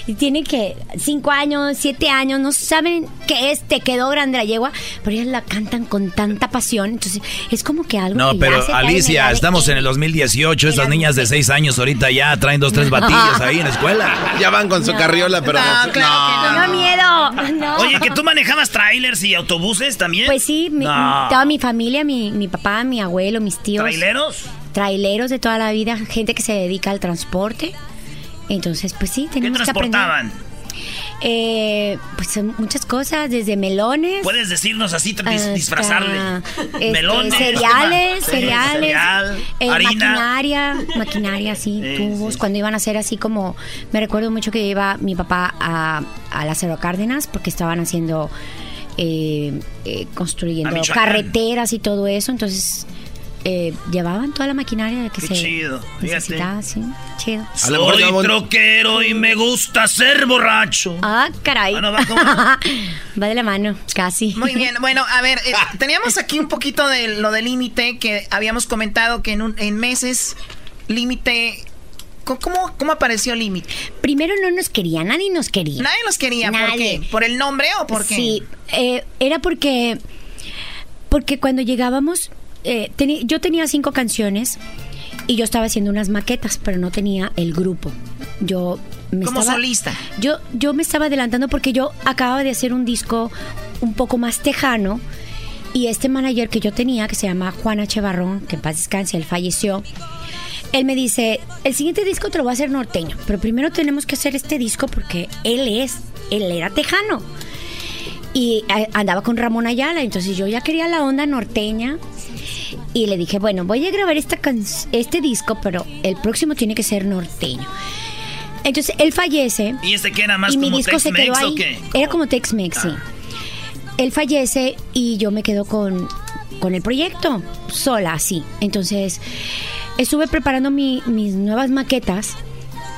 y tienen que cinco años, siete años, no saben qué es, te quedó grande la yegua, pero ellas la cantan con tanta pasión. Entonces, es como que algo No, que ya pero en Alicia, estamos en el 2018. Estas niñas de 6 años ahorita ya traen dos, tres batillas ahí en la escuela. [LAUGHS] Ya van con su carriola, pero... No, claro No, miedo. No. Oye, que tú manejabas trailers y autobuses también. Pues sí, mi- No. toda mi familia, mi, mi papá, mi abuelo, mis tíos. ¿Traileros? Traileros de toda la vida, gente que se dedica al transporte. Entonces, pues sí, ¿Qué tenemos que aprender. transportaban? Eh, pues muchas cosas, desde melones. Puedes decirnos así, hasta, disfrazarle. este, Melones. cereales, Sí, cereales, cereal, eh, harina. maquinaria, maquinaria, sí, Sí, tubos. Cuando iban a hacer así como, me recuerdo mucho que iba mi papá a, a Lázaro Cárdenas porque estaban haciendo, eh, eh, A construyendo carreteras y todo eso. Entonces eh, llevaban toda la maquinaria que Qué se chido, necesitaba, sí, chido. Soy troquero y me gusta ser borracho. Ah, caray. Ah, no, va como- [LAUGHS] Va de la mano, casi. Muy bien, bueno, a ver, eh, [LAUGHS] teníamos aquí un poquito de lo del límite que habíamos comentado que en, un- en meses, límite, ¿cómo, cómo, apareció límite? Primero no nos quería, nadie nos quería. Nadie nos quería, ¿por qué? ¿Por el nombre o por qué? Sí, eh, era porque, porque cuando llegábamos, eh, teni- yo tenía cinco canciones y yo estaba haciendo unas maquetas, pero no tenía el grupo. Yo me Como estaba, solista. Yo, yo me estaba adelantando porque yo acababa de hacer un disco un poco más tejano y este manager que yo tenía, que se llama Juan H. Barrón, que en paz descanse, él falleció. Él me dice, el siguiente disco te lo voy a hacer norteño, pero primero tenemos que hacer este disco porque él es, él era tejano. Y andaba con Ramón Ayala, entonces yo ya quería la onda norteña. Y le dije, bueno, voy a grabar esta can- este disco, pero el próximo tiene que ser norteño. Entonces él fallece ¿Y este que era más y mi disco se quedó ahí. Era como Tex-Mex, sí. Él fallece y yo me quedo con, con el proyecto, sola, así. Entonces, estuve preparando mi- mis nuevas maquetas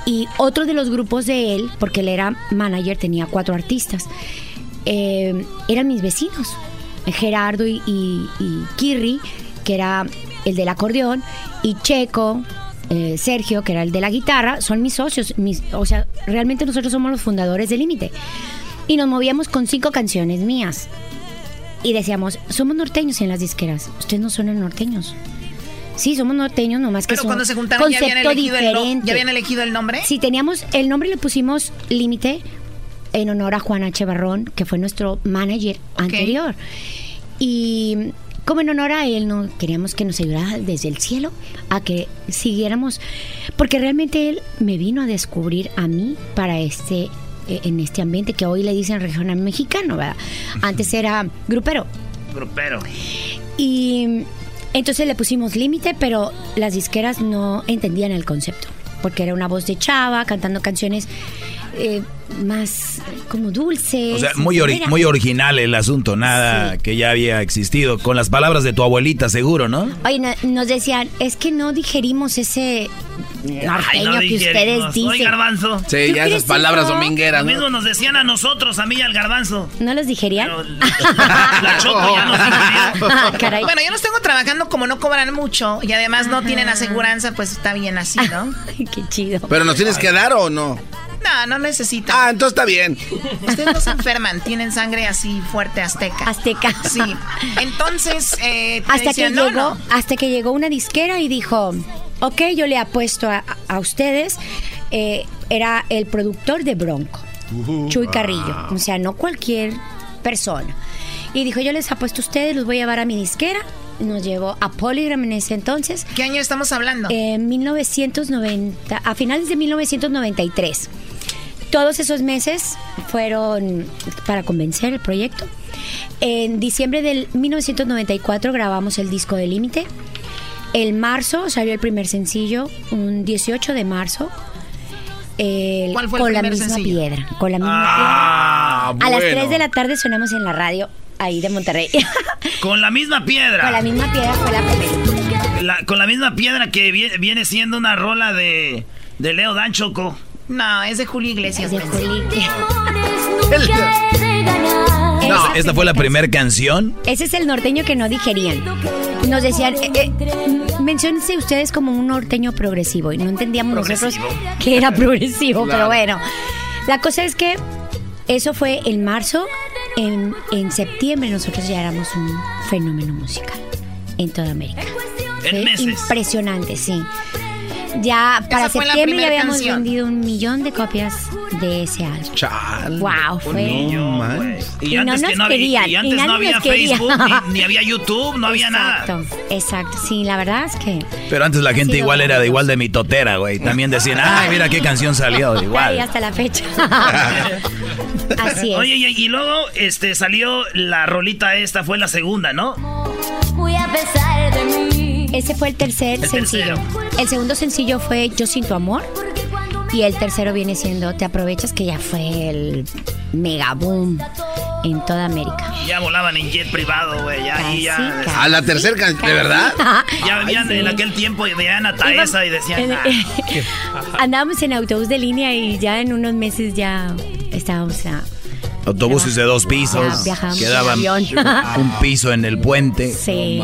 y otro de los grupos de él, porque él era manager, tenía cuatro artistas, eh, eran mis vecinos, Gerardo y Kirri, que era el del acordeón, y Checo, eh, Sergio, que era el de la guitarra, son mis socios. Mis, o sea, realmente nosotros somos los fundadores de Límite. Y nos movíamos con cinco canciones mías. Y decíamos, somos norteños en las disqueras. Ustedes no son norteños. Sí, somos norteños, nomás que Pero cuando se juntaron ya habían, elegido el. ¿ya habían elegido el nombre. Sí, teníamos, el nombre le pusimos Límite en honor a Juan H. Barrón, que fue nuestro manager anterior. Y como en honor a él, no queríamos que nos ayudara desde el cielo a que siguiéramos, porque realmente él me vino a descubrir a mí para este eh, en este ambiente que hoy le dicen regional mexicano, ¿verdad? Antes era grupero. Grupero. Y entonces le pusimos límite, pero las disqueras no entendían el concepto, porque era una voz de chava cantando canciones eh, más como dulces. O sea, muy, ori- muy original el asunto, nada que ya había existido. Con las palabras de tu abuelita, seguro, ¿no? Oye, no- nos decían, es que no digerimos ese norteño Ay, no que ustedes dicen. Oye, garbanzo. Sí, ¿Tú ya esas palabras domingueras, Lo ¿no? mismo nos decían a nosotros, a mí y al garbanzo. ¿No los digerían? [LAUGHS] La Choco ya nos. [LAUGHS] Ah, caray. Bueno, yo los tengo trabajando como no cobran mucho y además no tienen aseguranza, pues está bien así, ¿no? [LAUGHS] Ay, qué chido. ¿Pero nos tienes que dar o no? No, no necesitan. Ah, entonces está bien. Ustedes no se enferman, tienen sangre así fuerte azteca. Azteca. Sí. Entonces, eh, hasta que no, llegó, no. hasta que llegó una disquera y dijo, ok, yo le apuesto a, a ustedes. Eh, era el productor de Bronco, Chuy Carrillo. O sea, no cualquier persona. Y dijo, yo les apuesto a ustedes, los voy a llevar a mi disquera. Nos llevó a Polygram en ese entonces. ¿Qué año estamos hablando? En 1990, a finales de 1993. Todos esos meses fueron para convencer el proyecto. En diciembre del 1994 grabamos el disco de Límite. El marzo salió el primer sencillo, un 18 de marzo. El- ¿Cuál fue el con la misma sencillo? piedra. Con la misma Ah, piedra. A las bueno. 3 de la tarde sonamos en la radio ahí de Monterrey. [LAUGHS] Con la misma piedra. con la misma piedra fue la primera. La- con la misma piedra que vie- viene siendo una rola de, de Leo Dan Choco. No, es de Julio Iglesias. Es de Juli. Nunca he de ganar. No, esta fue la primera canción. Ese es el norteño que no digerían. Nos decían, eh, eh, menciónense ustedes como un norteño progresivo. Y no entendíamos nosotros que era progresivo, pero bueno. La cosa es que eso fue en marzo. En, en septiembre nosotros ya éramos un fenómeno musical en toda América. En Fue meses. Impresionante, sí. Ya para septiembre ya habíamos canción. vendido un millón de copias de ese álbum. Chal. Wow, fue. Y, Y no antes, nos que no había, querían, y y antes nadie no había. Facebook, ni, [LAUGHS] ni había YouTube, no había nada. Exacto, exacto. Sí, la verdad es que. Pero antes la gente igual era de igual de mitotera, güey. También decían, ay, mira qué canción salió. Igual. hasta la fecha. [LAUGHS] Así es. Oye, y, y luego este salió la rolita esta, fue la segunda, ¿no? Muy a pesar de mí. Ese fue el tercer El sencillo. El segundo sencillo fue Yo sin tu amor. Y el tercero viene siendo Te aprovechas, que ya fue el mega boom en toda América. Y Ya volaban en jet privado, güey. Ya, ahí ya. A la tercera canción, ¿de verdad? [LAUGHS] Ya veían en aquel tiempo y veían a Taesa y decían. "Ah, [LAUGHS] Andábamos en autobús de línea y ya en unos meses ya estábamos a. Autobuses de dos pisos. Ya en Quedaban [LAUGHS] un piso en el puente. Sí.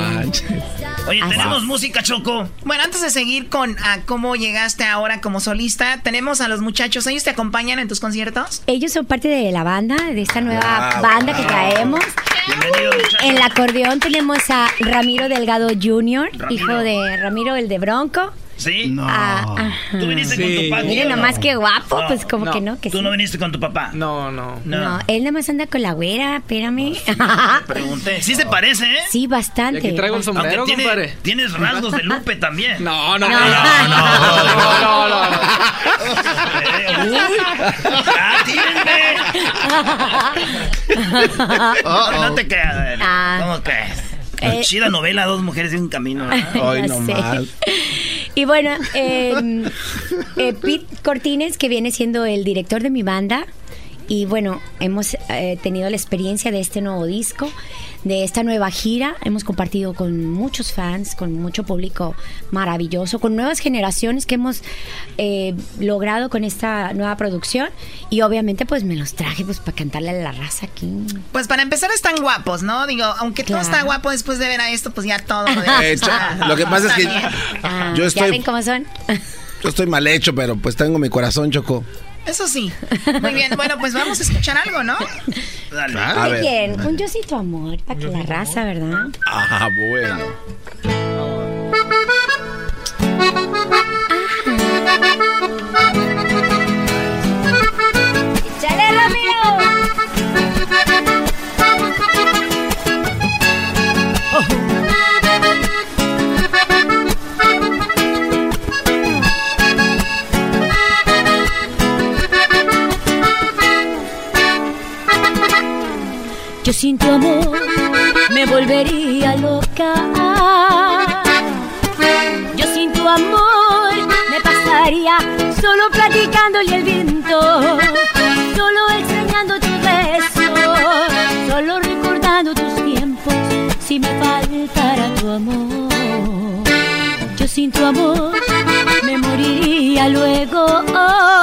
Oye, Así tenemos música, Choco. Bueno, antes de seguir con ah, cómo llegaste ahora como solista, tenemos a los muchachos. ¿Ellos te acompañan en tus conciertos? Ellos son parte de la banda, de esta nueva Wow, banda que traemos. En el acordeón tenemos a Ramiro Delgado Jr., hijo de Ramiro el de Bronco. ¿Sí? No. ajá. ¿Tú viniste con tu papá? Miren nomás qué guapo, pues como que no, que ¿Tú sí. no viniste con tu papá? No, no. No, él nada más anda con la güera, espérame. Pregunté. Sí se parece, ¿eh? Sí, bastante. Y aquí traigo el sombrero, Aunque tiene- compadre. Tienes rasgos de Lupe también. No, no, No. no, no, no, no, no, no. Uy, [LAUGHS] ¡Atiende! [LAUGHS] No te creas. Ah. ¿Cómo crees? Eh. Chida novela, dos mujeres y un camino. [LAUGHS] Ya sé. Y bueno, eh, eh, Pete Cortines, que viene siendo el director de mi banda, y bueno, hemos eh, tenido la experiencia de este nuevo disco, de esta nueva gira. Hemos compartido con muchos fans, con mucho público maravilloso, con nuevas generaciones que hemos eh, logrado con esta nueva producción. Y obviamente, pues me los traje pues para cantarle a la raza aquí. Pues para empezar están guapos, ¿no? Digo, aunque todo Claro. está guapo después de ver a esto, pues ya todo [LAUGHS] cha- lo que pasa es que. Ah, yo ¿Ya estoy, ven cómo son? yo estoy mal hecho, pero pues tengo mi corazón, Choco. Eso sí. [LAUGHS] Muy bien. Bueno, pues vamos a escuchar algo, ¿no? Dale. A ¿De ver. quién? Un yo sí tu amor, para que la raza, ¿verdad? Ah, bueno. Yo sin tu amor me volvería loca. Yo sin tu amor me pasaría solo platicándole al viento, solo extrañando tu beso, solo recordando tus tiempos si me faltara tu amor. Yo sin tu amor me moriría luego. Yo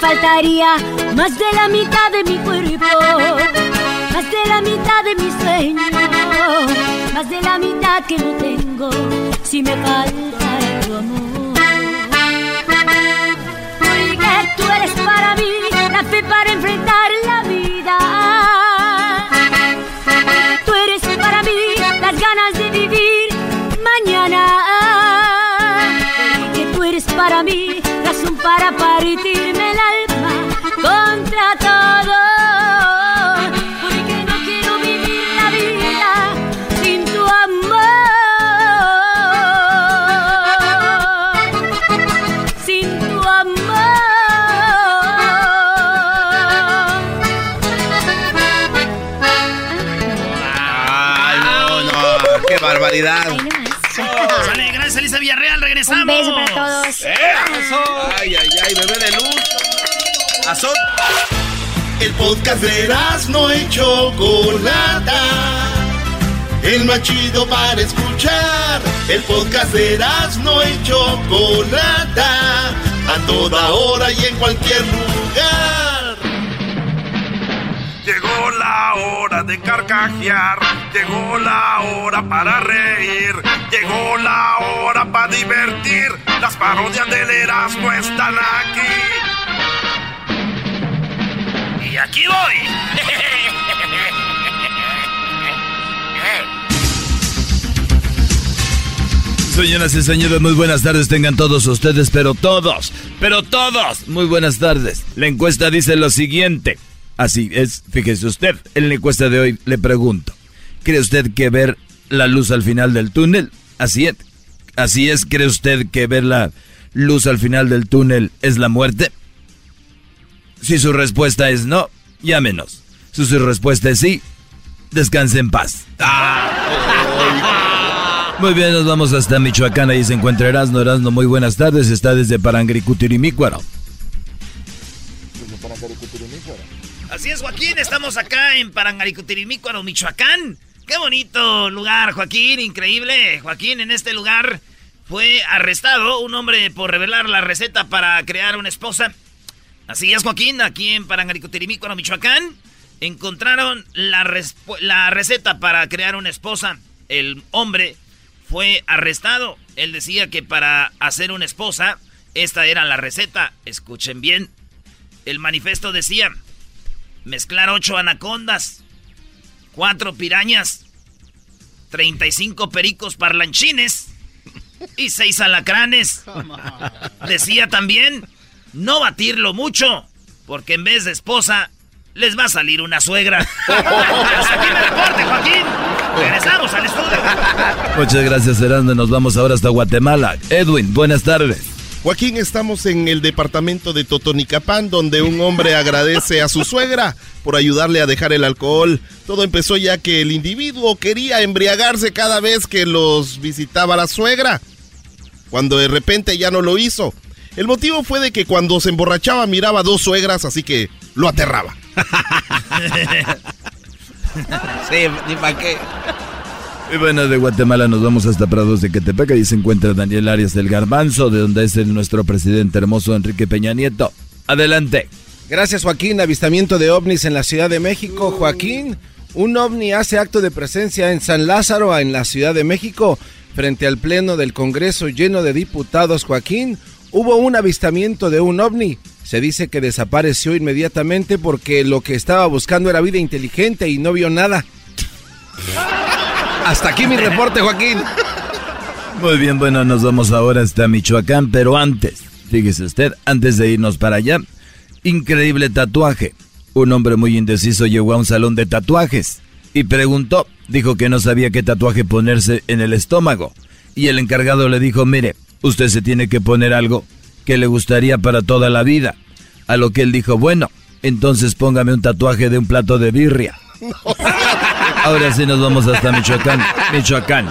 faltaría más de la mitad de mi cuerpo, más de la mitad de mi sueño, más de la mitad que no tengo si me faltara tu amor. Porque tú eres para mí la fe para enfrentar la vida. Barbaridad. Sale, gracias Elisa Villarreal, regresamos. Un beso para todos. Ay, ay, ay, bebé de luz. Azul. El podcast de no y Chocolata. El más chido para escuchar. El podcast de no y Chocolata. A toda hora y en cualquier lugar. Llegó hora de carcajear, llegó la hora para reír, llegó la hora para divertir. Las parodias del Erasmo están aquí. Y aquí voy. Señoras y señores, muy buenas tardes tengan todos ustedes, pero todos, pero todos, muy buenas tardes. La encuesta dice lo siguiente. Así es, fíjese usted, en la encuesta de hoy le pregunto, ¿cree usted que ver la luz al final del túnel? Así es, así es, ¿cree usted que ver la luz al final del túnel es la muerte? Si su respuesta es no, llámenos. Si su respuesta es sí, descanse en paz. Muy bien, nos vamos hasta Michoacán. Ahí se encuentra Erasno. Erasno, muy buenas tardes. Está desde Parangricutirimícuaro. Así es, Joaquín. Estamos acá en Parangaricutirimícuaro, Michoacán. Qué bonito lugar, Joaquín. Increíble. Joaquín, en este lugar fue arrestado un hombre por revelar la receta para crear una esposa. Así es, Joaquín. Aquí en Parangaricutirimícuaro, Michoacán, encontraron la, la receta para crear una esposa. El hombre fue arrestado. Él decía que para hacer una esposa, esta era la receta. Escuchen bien. El manifiesto decía, mezclar ocho anacondas, cuatro pirañas, 35 pericos parlanchines y seis alacranes. Decía también, no batirlo mucho, porque en vez de esposa, les va a salir una suegra. Aquí me reporte, Joaquín. Al estudio. Muchas gracias, Erasno. Nos vamos ahora hasta Guatemala. Edwin, buenas tardes. Joaquín, estamos en el departamento de Totonicapán, donde un hombre agradece a su suegra por ayudarle a dejar el alcohol. Todo empezó ya que el individuo quería embriagarse cada vez que los visitaba la suegra, cuando de repente ya no lo hizo. El motivo fue de que cuando se emborrachaba miraba dos suegras, así que lo aterraba. [LAUGHS] Sí, ni para qué. Y bueno, de Guatemala nos vamos hasta Prados de Quetepeca y se encuentra Daniel Arias del Garbanzo, de donde es el nuestro presidente hermoso Enrique Peña Nieto. Adelante. Gracias, Joaquín. Avistamiento de ovnis en la Ciudad de México. Joaquín, un ovni hace acto de presencia en San Lázaro, en la Ciudad de México, frente al Pleno del Congreso lleno de diputados. Joaquín, hubo un avistamiento de un ovni. Se dice que desapareció inmediatamente porque lo que estaba buscando era vida inteligente y no vio nada. [LAUGHS] Hasta aquí mi reporte, Joaquín. Muy bien, bueno, nos vamos ahora hasta Michoacán, pero antes, fíjese usted, antes de irnos para allá, increíble tatuaje. Un hombre muy indeciso llegó a un salón de tatuajes y preguntó, dijo que no sabía qué tatuaje ponerse en el estómago. Y el encargado le dijo, mire, usted se tiene que poner algo que le gustaría para toda la vida. A lo que él dijo, bueno, entonces póngame un tatuaje de un plato de birria. [LAUGHS] Ahora sí nos vamos hasta Michoacán. Michoacán.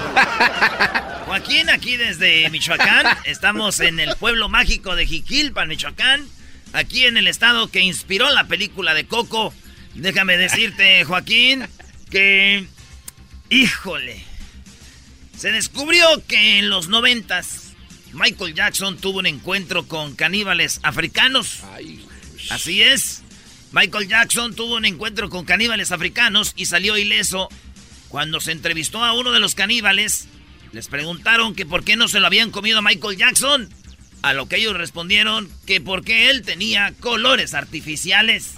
Joaquín, aquí desde Michoacán. Estamos en el pueblo mágico de Jiquilpan, Michoacán. Aquí en el estado que inspiró la película de Coco. Déjame decirte, Joaquín, que... Híjole. Se descubrió que en los noventas Michael Jackson tuvo un encuentro con caníbales africanos. Así es. Michael Jackson tuvo un encuentro con caníbales africanos y salió ileso. Cuando se entrevistó a uno de los caníbales, les preguntaron que por qué no se lo habían comido a Michael Jackson. A lo que ellos respondieron que porque él tenía colores artificiales. [LAUGHS]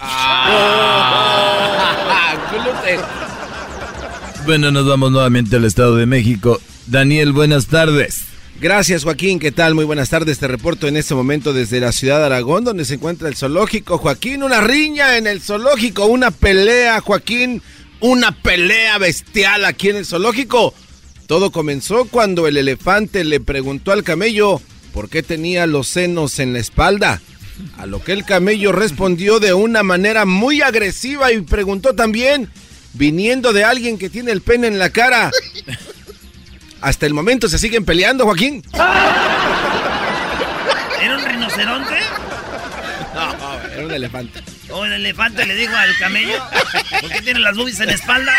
Bueno, nos vamos nuevamente al Estado de México. Daniel, buenas tardes. Gracias Joaquín, ¿qué tal? Muy buenas tardes, te reporto en este momento desde la ciudad de Aragón, donde se encuentra el zoológico. Joaquín, una riña en el zoológico, una pelea, Joaquín, una pelea bestial aquí en el zoológico. Todo comenzó cuando el elefante le preguntó al camello por qué tenía los senos en la espalda. A lo que el camello respondió de una manera muy agresiva y preguntó también, viniendo de alguien que tiene el pene en la cara. Hasta el momento se siguen peleando, Joaquín. ¿Era un rinoceronte? No, era un elefante. O el elefante le dijo al camello, ¿por qué tiene las boobies en la espalda?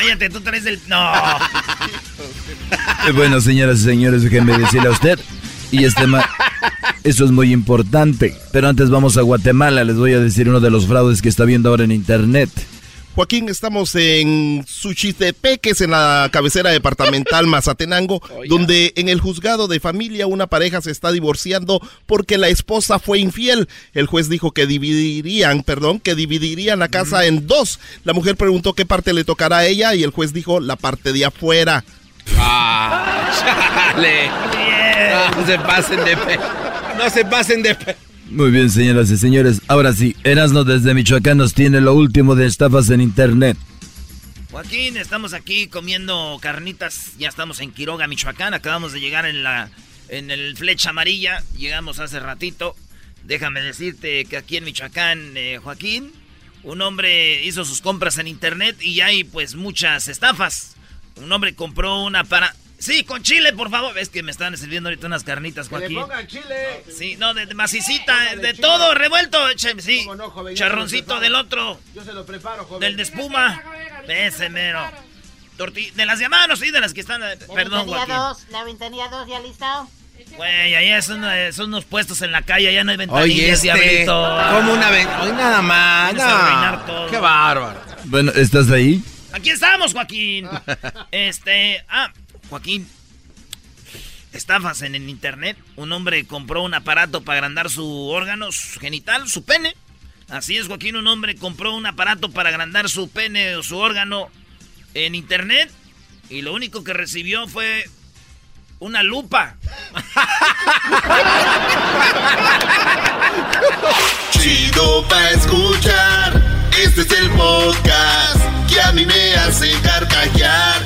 Cállate, tú traes el... No. Eh, Bueno, señoras y señores, déjenme decirle a usted. Y este, ma- Eso es muy importante. Pero antes vamos a Guatemala. Les voy a decir uno de los fraudes que está viendo ahora en internet. Joaquín, estamos en Suchitepeques, en la cabecera departamental [LAUGHS] Mazatenango, donde en el juzgado de familia una pareja se está divorciando porque la esposa fue infiel. El juez dijo que dividirían, perdón, que dividirían la casa en dos. La mujer preguntó qué parte le tocará a ella y el juez dijo la parte de afuera. Ah, [LAUGHS] chale. No se pasen de pe. No se pasen de pe. Muy bien, señoras y señores. Ahora sí, Erasmo desde Michoacán nos tiene lo último de estafas en internet. Joaquín, estamos aquí comiendo carnitas. Ya estamos en Quiroga, Michoacán. Acabamos de llegar en la en el flecha amarilla. Llegamos hace ratito. Déjame decirte que aquí en Michoacán, eh, Joaquín, un hombre hizo sus compras en internet y hay pues muchas estafas. Un hombre compró una para... Sí, con chile, por favor. Ves que me están sirviendo ahorita unas carnitas, Que le Joaquín. pongan chile. Sí, no, de, de macicita, de, todo revuelto. Sí, charroncito del otro, Yo se lo preparo, joven. del de espuma. Ese mero. Torti- de las mano, sí, de las que están... eh, Perdón, Ventanilla Joaquín. 2, la ventanilla 2 ya listado. Güey, ahí son, eh, son unos puestos en la calle, allá no hay Oye, ventanillas, este, diablito. como una ven... Hoy nada más. No. Qué bárbaro. Bueno, ¿estás ahí? Aquí estamos, Joaquín. [LAUGHS] Este, ah, Joaquín. Estafas en el internet. Un hombre compró un aparato para agrandar su órgano su genital, su pene. Así es, Joaquín. Un hombre compró un aparato para agrandar su pene o su órgano en internet. Y lo único que recibió fue una lupa. Chido pa' escuchar. Este es el podcast que a mí me hace carcajear.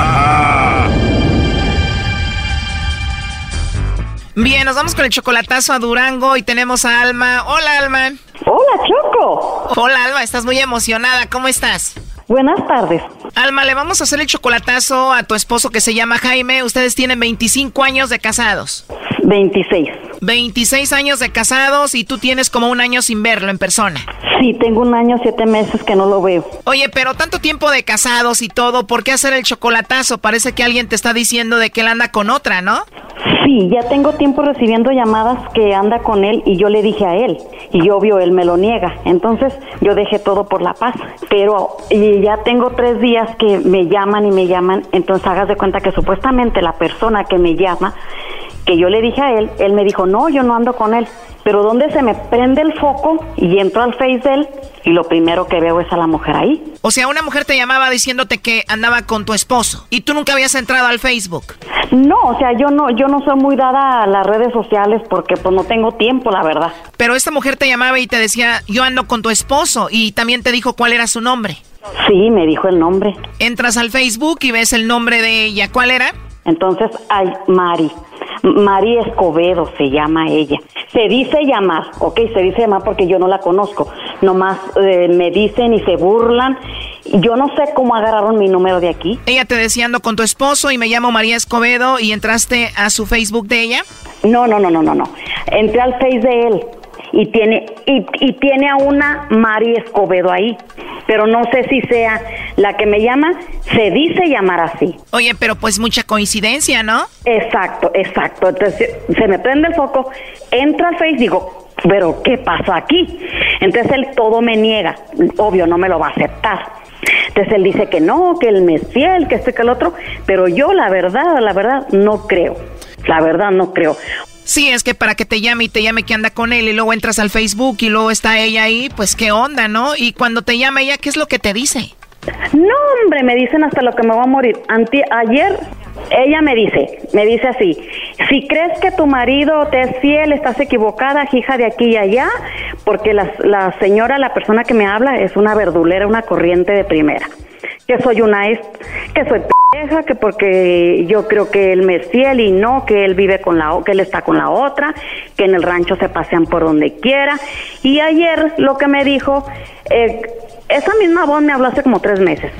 Bien, nos vamos con el chocolatazo a Durango y tenemos a Alma. Hola, Alma. Hola, Choco. Hola, Alma, estás muy emocionada. ¿Cómo estás? Buenas tardes. Alma, le vamos a hacer el chocolatazo a tu esposo que se llama Jaime. Ustedes tienen 25 años de casados. 26. 26 años de casados y tú tienes como un año sin verlo en persona. Sí, tengo un año, siete meses que no lo veo. Oye, pero tanto tiempo de casados y todo, ¿por qué hacer el chocolatazo? Parece que alguien te está diciendo de que él anda con otra, ¿no? Sí, ya tengo tiempo recibiendo llamadas que anda con él y yo le dije a él y obvio él me lo niega. Entonces yo dejé todo por la paz. Pero y ya tengo tres días que me llaman y me llaman. Entonces hagas de cuenta que supuestamente la persona que me llama, que yo le dije a él, él me dijo, no, yo no ando con él. Pero donde se me prende el foco y entro al face de él y lo primero que veo es a la mujer ahí. O sea, una mujer te llamaba diciéndote que andaba con tu esposo y tú nunca habías entrado al Facebook. No, o sea, yo no, yo no soy muy dada a las redes sociales porque pues no tengo tiempo, la verdad. Pero esta mujer te llamaba y te decía, yo ando con tu esposo y también te dijo cuál era su nombre. Sí, me dijo el nombre. Entras al Facebook y ves el nombre de ella. ¿Cuál era? Entonces, ay, Mari. Mari Escobedo se llama ella. Se dice llamar, ok, se dice llamar porque yo no la conozco. Nomás eh, me dicen y se burlan. Yo no sé cómo agarraron mi número de aquí. Ella te decía ando con tu esposo y me llamo María Escobedo y entraste a su Facebook de ella. No, no, no, no, no, no. Entré al Face de él y tiene y, y tiene a una Mari Escobedo ahí, pero no sé si sea la que me llama. Se dice llamar así. Oye, pero pues mucha coincidencia, ¿no? Exacto, exacto. Entonces se me prende el foco, entra al Face, digo, pero ¿qué pasa aquí? Entonces él todo me niega, obvio no me lo va a aceptar. Entonces él dice que no, que él me es fiel, que este que el otro, pero yo la verdad, la verdad no creo. La verdad no creo. Sí, es que para que te llame y te llame que anda con él y luego entras al Facebook y luego está ella ahí, pues qué onda, ¿no? Y cuando te llama ella, ¿qué es lo que te dice? No, hombre, me dicen hasta lo que me va a morir. Ayer ella me dice, me dice así, si crees que tu marido te es fiel, estás equivocada, hija de aquí y allá, porque la, la señora, la persona que me habla, es una verdulera, una corriente de primera. Que soy una est, que soy pendeja, que porque yo creo que él me es fiel y no, que él vive con la, que él está con la otra, que en el rancho se pasean por donde quiera. Y ayer lo que me dijo, eh, esa misma voz me habló hace como tres meses.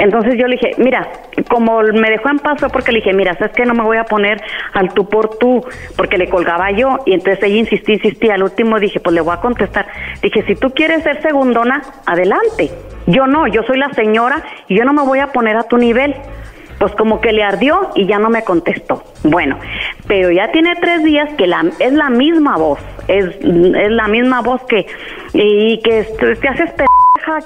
Entonces yo le dije, mira, como me dejó en paz fue porque le dije, mira, sabes que no me voy a poner al tú por tú, porque le colgaba yo, y entonces ella insistía, insistía, al último dije, pues le voy a contestar, dije, si tú quieres ser segundona, adelante, yo no, yo soy la señora y yo no me voy a poner a tu nivel, pues como que le ardió y ya no me contestó. Bueno, pero ya tiene tres días que la, es la misma voz, es, la misma voz que, y que te te haces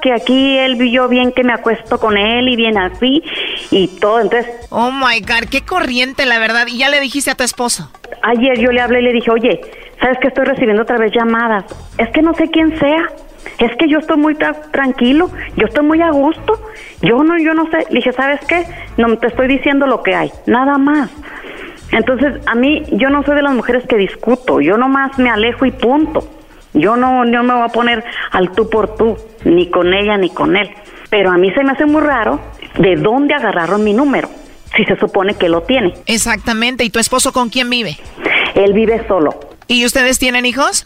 que aquí él vio bien que me acuesto con él y bien así y todo, entonces... Oh my God, qué corriente, la verdad. Y ya le dijiste a tu esposo. Ayer yo le hablé y le dije, oye, ¿sabes que estoy recibiendo otra vez llamadas? Es que no sé quién sea. Es que yo estoy muy tra- tranquilo, yo estoy muy a gusto. Yo no, yo no sé. Le dije, ¿sabes qué? No te estoy diciendo lo que hay, nada más. Entonces, a mí, yo no soy de las mujeres que discuto, yo nomás me alejo y punto. Yo no, no me voy a poner al tú por tú, ni con ella ni con él. Pero a mí se me hace muy raro de dónde agarraron mi número, si se supone que lo tiene. Exactamente. ¿Y tu esposo con quién vive? Él vive solo. ¿Y ustedes tienen hijos?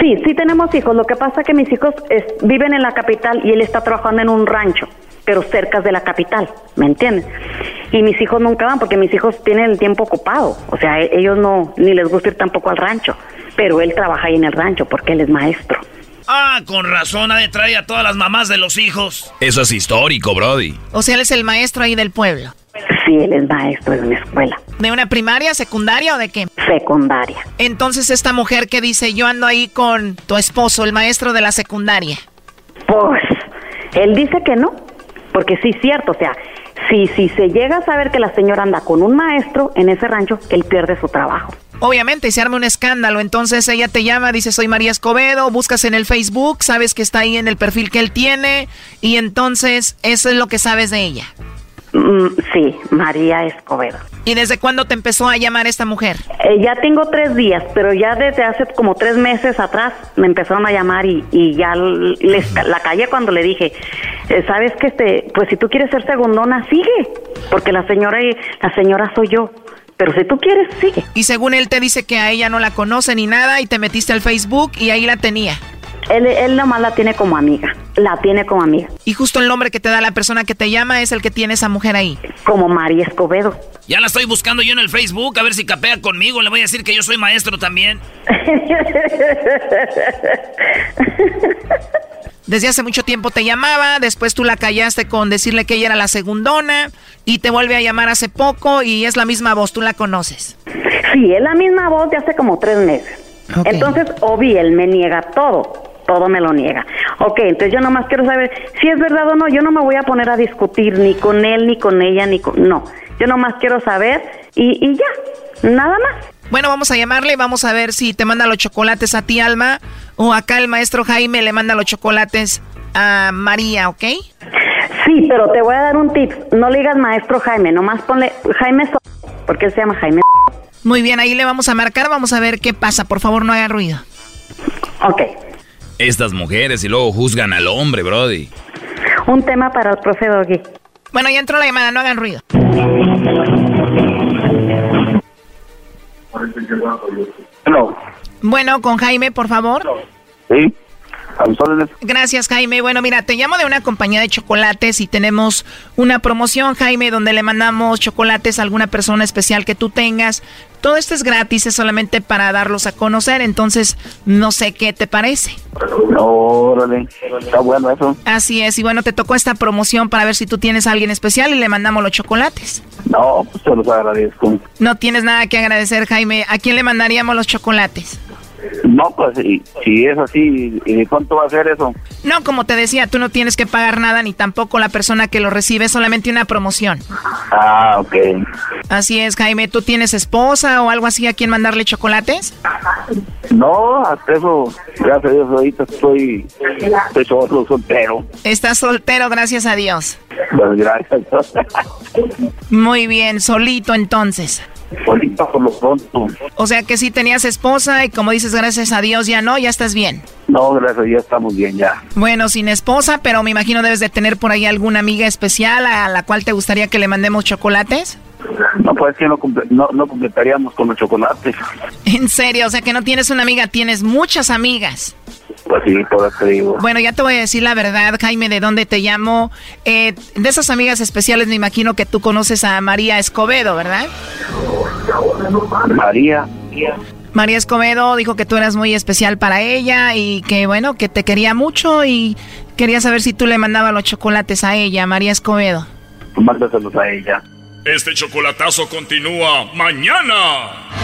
Sí, sí tenemos hijos. Lo que pasa es que mis hijos es- viven en la capital y él está trabajando en un rancho, pero cerca de la capital, ¿me entiendes? Y mis hijos nunca van porque mis hijos tienen el tiempo ocupado. O sea, e- ellos no, ni les gusta ir tampoco al rancho. Pero él trabaja ahí en el rancho porque él es maestro. Ah, con razón ha de traer a todas las mamás de los hijos. Eso es histórico, Brody. O sea, él es el maestro ahí del pueblo. Sí, él es maestro de una escuela ¿De una primaria, secundaria o de qué? secundaria. Entonces esta mujer que dice, yo ando ahí con tu esposo, el maestro de la secundaria. Pues él dice que no, porque sí es cierto, o sea, si, si se llega a saber que la señora anda con un maestro en ese rancho, él pierde su trabajo. Obviamente, se arma un escándalo. Entonces ella te llama, dice, soy María Escobedo, buscas en el Facebook, sabes que está ahí en el perfil que él tiene, y entonces eso es lo que sabes de ella. Mm, sí, María Escobedo. ¿Y desde cuándo te empezó a llamar esta mujer? Eh, ya tengo tres días, pero ya desde hace como tres meses atrás me empezaron a llamar y, y ya les, la callé cuando le dije, eh, sabes que este, pues si tú quieres ser segundona, sigue, porque la señora, la señora soy yo. Pero si tú quieres, sigue. Y según él te dice que a ella no la conoce ni nada y te metiste al Facebook y ahí la tenía. Él, él nomás la tiene como amiga, la tiene como amiga, Y justo el nombre que te da la persona que te llama es el que tiene esa mujer ahí. como María Escobedo. Ya la estoy buscando yo en el Facebook a ver si capea conmigo. Le voy a decir que yo soy maestro también. [LAUGHS] Desde hace mucho tiempo te llamaba, después tú la callaste con decirle que ella era la segundona y te vuelve a llamar hace poco y es la misma voz, tú la conoces. Sí, es la misma voz de hace como tres meses. Entonces, Obi, él me niega todo. Todo me lo niega. Ok, entonces yo nomás quiero saber si es verdad o no. Yo no me voy a poner a discutir ni con él, ni con ella, ni con... No, yo nomás quiero saber y, y ya, nada más. Bueno, vamos a llamarle y vamos a ver si te manda los chocolates a ti, Alma, o acá el maestro Jaime le manda los chocolates a María, ¿ok? Sí, pero te voy a dar un tip. No le digas maestro Jaime, nomás ponle Jaime So- porque él se llama Jaime. Muy bien, ahí le vamos a marcar, vamos a ver qué pasa. Por favor, no haga ruido. Ok, Estas mujeres y luego juzgan al hombre, Brody. un tema para el profe Doggy. Bueno, ya entró la llamada, no hagan ruido. No. Bueno, con Jaime, por favor. Sí. A sus órdenes. Gracias, Jaime. Bueno, mira, te llamo de una compañía de chocolates y tenemos una promoción, Jaime, donde le mandamos chocolates a alguna persona especial que tú tengas. Todo esto es gratis, es solamente para darlos a conocer, entonces no sé qué te parece. Órale. Está bueno eso. Así es, y bueno, te tocó esta promoción para ver si tú tienes a alguien especial y le mandamos los chocolates. No, pues se los agradezco. No tienes nada que agradecer, Jaime. ¿A quién le mandaríamos los chocolates? No, pues si, si es así, ¿y cuánto va a ser eso? No, como te decía, tú no tienes que pagar nada ni tampoco la persona que lo recibe, solamente una promoción. Ah, ok. Así es, Jaime. ¿Tú tienes esposa o algo así a quien mandarle chocolates? No, hasta eso, gracias a Dios, ahorita estoy, estoy solo, soltero. Estás soltero, gracias a Dios. Pues gracias. [LAUGHS] Muy bien, solito entonces. Ahorita por lo pronto. O sea que sí tenías esposa y como dices, gracias a Dios ya no, ya estás bien. No, gracias, ya estamos bien ya. Bueno, sin esposa, pero me imagino debes de tener por ahí alguna amiga especial a la cual te gustaría que le mandemos chocolates. No, pues es que no, no, no completaríamos con los chocolates. En serio, o sea que no tienes una amiga, tienes muchas amigas. Pues sí, todo te digo. Bueno, ya te voy a decir la verdad, Jaime, de dónde te llamo. Eh, de esas amigas especiales me imagino que tú conoces a María Escobedo, ¿verdad? María. María Escobedo dijo que tú eras muy especial para ella y que bueno, que te quería mucho y quería saber si tú le mandabas los chocolates a ella, María Escobedo. Mándaselos a ella. Este chocolatazo continúa mañana.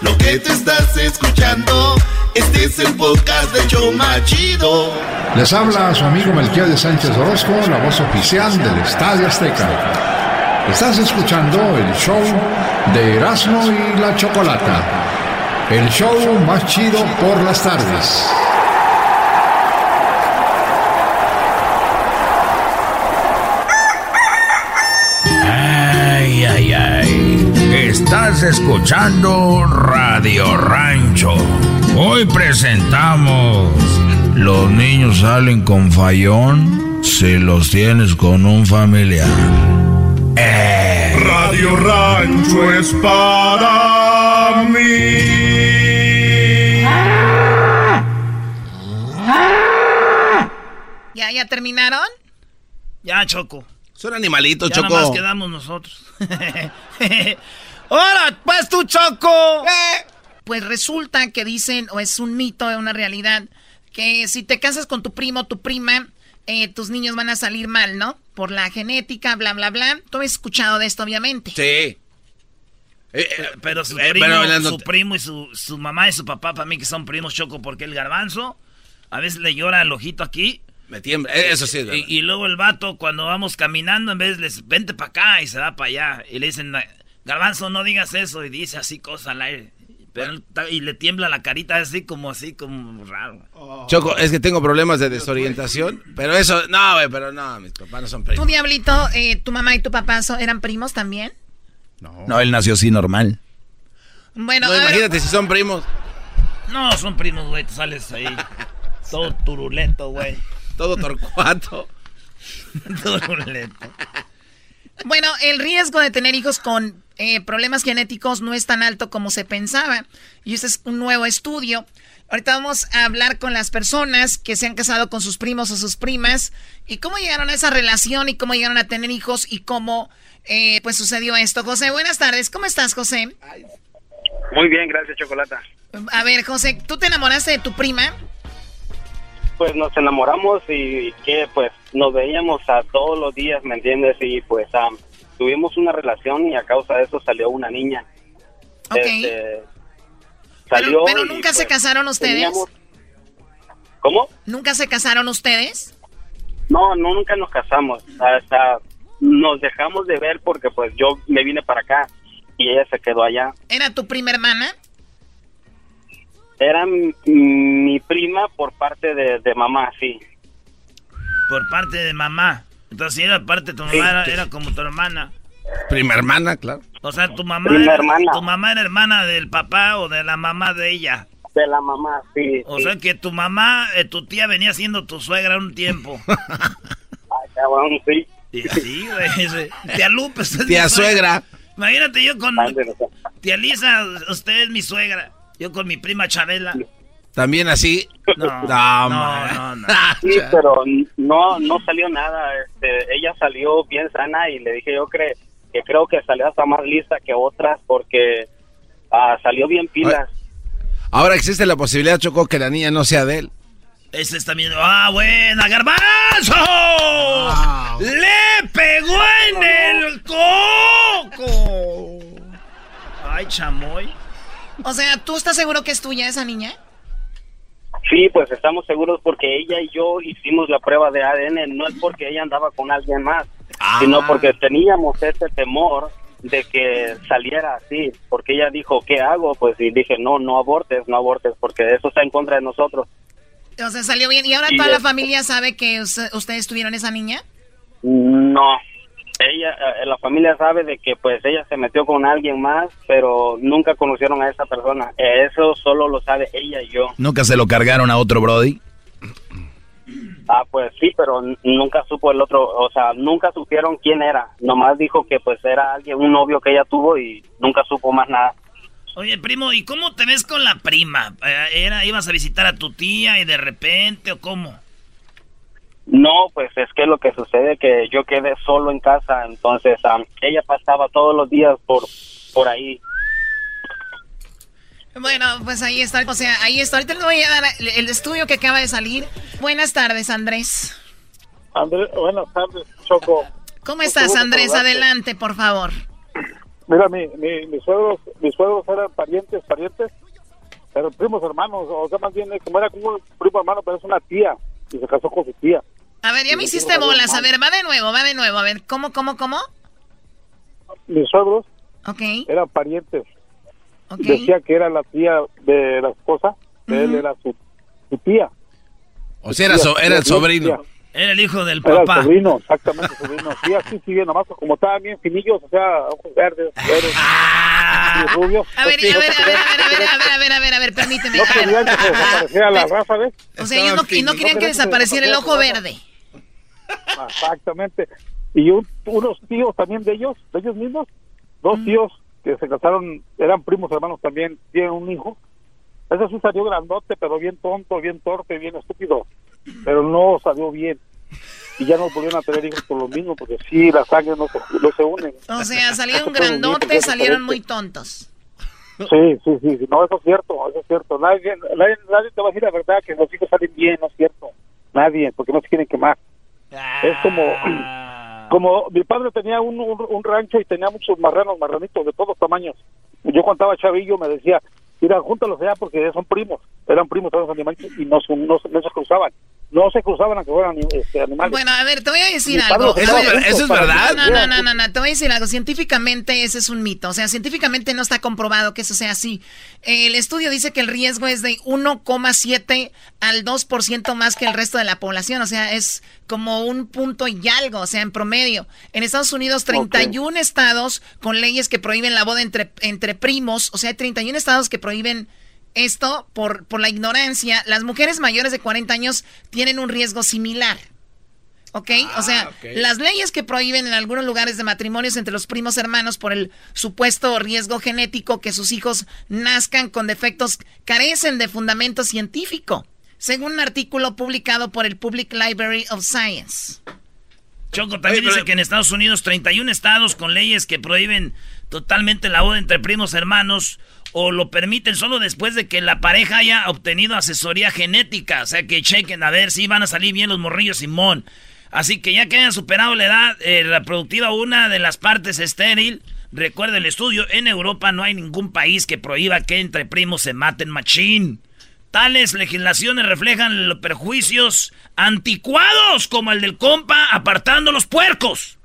Lo que te estás escuchando, este es el podcast de Choma Chido. Les habla su amigo Melquiades Sánchez Orozco, la voz oficial del Estadio Azteca. Estás escuchando el show de Erasmo y la Chocolata, el show más chido por las tardes. Estás escuchando Radio Rancho. Hoy presentamos. Los niños salen con fallón si los tienes con un familiar. Eh. Radio Rancho es para mí. ¿Ya, ya terminaron? Ya, Choco. Son animalitos, ya Choco. nada más quedamos nosotros. [LAUGHS] [LAUGHS] ¡Hola! Pues tú, Choco. Pues resulta que dicen, o es un mito, es una realidad, que si te casas con tu primo o tu prima, eh, tus niños van a salir mal, ¿no? Por la genética, bla, bla, bla. Tú has escuchado de esto, obviamente. Sí. pero su eh, primo, pero hablando- su primo y su, su mamá y su papá, para mí que son primos Choco, porque el garbanzo a veces le llora el ojito aquí. Me tiembla, eh, eso sí es verdad. Y, y luego el vato, cuando vamos caminando, en vez les vente para acá y se va para allá. Y le dicen, garbanzo, no digas eso. Y dice así cosas al aire. Pero y le tiembla la carita así como así, como raro. Choco, es que tengo problemas de desorientación, pero eso, no, güey, pero no, mis papás no son ¿Tú, primos. Diablito, eh, tu mamá y tu papá so- eran primos también? No, él nació así normal. Bueno, No, ver, imagínate si son primos. No, son primos, güey, tú sales ahí. [LAUGHS] Todo turulento, güey. Todo torcuato. [LAUGHS] turulento. Bueno, el riesgo de tener hijos con eh, problemas genéticos no es tan alto como se pensaba. Y este es un nuevo estudio. Ahorita vamos a hablar con las personas que se han casado con sus primos o sus primas y cómo llegaron a esa relación y cómo llegaron a tener hijos y cómo eh, pues sucedió esto. José, buenas tardes. ¿Cómo estás, José? Muy bien, gracias, Chocolata. A ver, José, ¿tú te enamoraste de tu prima? Pues nos enamoramos y que pues nos veíamos a todos los días, ¿me entiendes? Y pues tuvimos una relación y a causa de eso salió una niña. Ok. Este, salió Pero nunca se pues, casaron ustedes. teníamos- ¿Cómo? ¿Nunca se casaron ustedes? No, no, nunca nos casamos. Hasta nos dejamos de ver porque pues yo me vine para acá y ella se quedó allá. ¿Era tu prima hermana? Era mi, mi prima por parte de, de mamá, sí. Por parte de mamá. Entonces, si era parte de tu mamá, Sí, era, sí. era como tu hermana. Prima hermana, claro. O sea, tu mamá, Prima era, hermana. tu mamá era hermana del papá o de la mamá de ella. De la mamá, sí. O sí. sea que tu mamá, eh, tu tía venía siendo tu suegra un tiempo. [LAUGHS] Cabrón, sí. Y así, güey. Tía Lupe, usted es Tía mi suegra. Imagínate yo con Ándale, tía Lisa, usted es mi suegra. Yo con mi prima Chabela. También así. No, No, no, no. [LAUGHS] Sí, pero no no salió nada. Este, ella salió bien sana y le dije yo cre que creo que salió hasta más lista que otras porque ah, salió bien pilas. Ahora existe la posibilidad, Choco, que la niña no sea de él. Este está viendo. ¡Ah, buena, garbanzo! ¡Le pegó en el coco! Ay, chamoy. O sea, ¿tú estás seguro que es tuya esa niña? Sí, pues estamos seguros porque ella y yo hicimos la prueba de ADN, no es porque ella andaba con alguien más, sino porque teníamos ese temor de que saliera así, porque ella dijo, ¿qué hago? Pues y dije, no, no abortes, no abortes, porque eso está en contra de nosotros. O sea, salió bien. ¿Y ahora Y toda la familia sabe que us- ustedes tuvieron esa niña? No, ella, eh, la familia sabe de que pues ella se metió con alguien más, pero nunca conocieron a esa persona. Eso solo lo sabe ella y yo. ¿Nunca se lo cargaron a otro Brody? Ah, pues sí, pero nunca supo el otro, o sea, nunca supieron quién era. Nomás dijo que pues era alguien, un novio que ella tuvo y nunca supo más nada. Oye, primo, ¿y cómo te ves con la prima? Eh, ¿Era, ¿Ibas a visitar a tu tía y de repente o cómo? No, pues es que lo que sucede que yo quedé solo en casa, entonces ella pasaba todos los días por por ahí. Bueno, pues ahí está. O sea, ahí está. Ahorita les voy a dar el, estudio que acaba de salir. Buenas tardes, Andrés. Andrés, buenas tardes, Choco. ¿Cómo estás, Andrés? Adelante, por favor. Mira, mi, mi, mis suegros, mis suegros eran parientes, parientes, pero primos hermanos, o sea, más bien, como era como un primo hermano, pero es una tía, y se casó con su tía. A ver, ya me hiciste bolas. A ver, va de nuevo, va de nuevo. A ver, ¿cómo, cómo, cómo? Mis suegros Ok. eran parientes. Decía que era la tía de la esposa, de él era su, su tía. O sea, era, so- era el sobrino. Era el hijo del papá. Era el sobrino, exactamente, sobrino. Sí, así sigue, nomás como estaban bien finillos, o sea, ojos verdes, verdes. Ah, rubios. A ver, a ver, a ver, a ver, a ver, a ver, a ver, a ver, permíteme. No querían que desapareciera la raza, ¿ves? O sea, ellos no, querían que desapareciera el ojo verde. Exactamente. Y un, unos tíos también de ellos, de ellos mismos, dos mm. tíos que se casaron, eran primos hermanos también, tienen un hijo. Ese sí salió grandote, pero bien tonto, bien torpe, bien estúpido. Pero no salió bien. Y ya no volvieron a tener hijos por lo mismo, porque sí, la sangre no se, no se unen. O sea, salieron grandotes, es salieron muy tontos. Sí, sí, sí, sí. No, eso es cierto, eso es cierto. Nadie, nadie, nadie te va a decir la verdad que los hijos salen bien, no es cierto. Nadie, porque no se quieren quemar. Es como, como mi padre tenía un, un, un rancho y tenía muchos marranos, marranitos de todos tamaños. Yo contaba chavillo, me decía, mira, júntalos allá porque son primos, eran primos todos los animales y no se cruzaban. No se cruzaban aunque fueran este, animales. Bueno, a ver, te voy a decir algo. padre A los ver, usaba juntos para No, que- no, no, no, no, te voy a decir algo. Científicamente ese es un mito. O sea, científicamente no está comprobado que eso sea así. El estudio dice que el riesgo es de 1,7 al 2% más que el resto de la población. O sea, es como un punto y algo, o sea, en promedio. En Estados Unidos, 31 estados con leyes que prohíben la boda entre, entre primos. O sea, hay 31 estados que prohíben esto por, por la ignorancia. Las mujeres mayores de 40 años tienen un riesgo similar. ¿Ok? o sea, ok. las leyes que prohíben en algunos lugares de matrimonios entre los primos hermanos por el supuesto riesgo genético que sus hijos nazcan con defectos carecen de fundamento científico, según un artículo publicado por el Public Library of Science. Choco también dice que en Estados Unidos 31 estados con leyes que prohíben totalmente la boda entre primos hermanos o lo permiten solo después de que la pareja haya obtenido asesoría genética. O sea, que chequen a ver si van a salir bien los morrillos Simón. Así que ya que hayan superado la edad eh, reproductiva, una de las partes estéril, recuerda el estudio, en Europa no hay ningún país que prohíba que entre primos se maten machín. Tales legislaciones reflejan los perjuicios anticuados como el del compa apartando los puercos.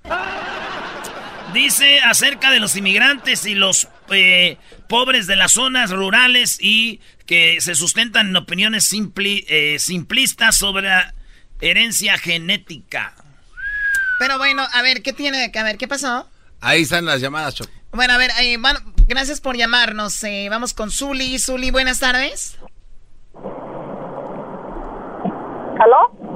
Dice acerca de los inmigrantes y los eh, pobres de las zonas rurales y que se sustentan en opiniones simpli- eh, simplistas sobre la herencia genética. Pero bueno, a ver, ¿qué tiene que ver? ¿Qué pasó? Ahí están las llamadas, Choco. Bueno, a ver, eh, bueno, gracias por llamarnos. eh, vamos con Zuli. Zuli, buenas tardes. ¿Aló?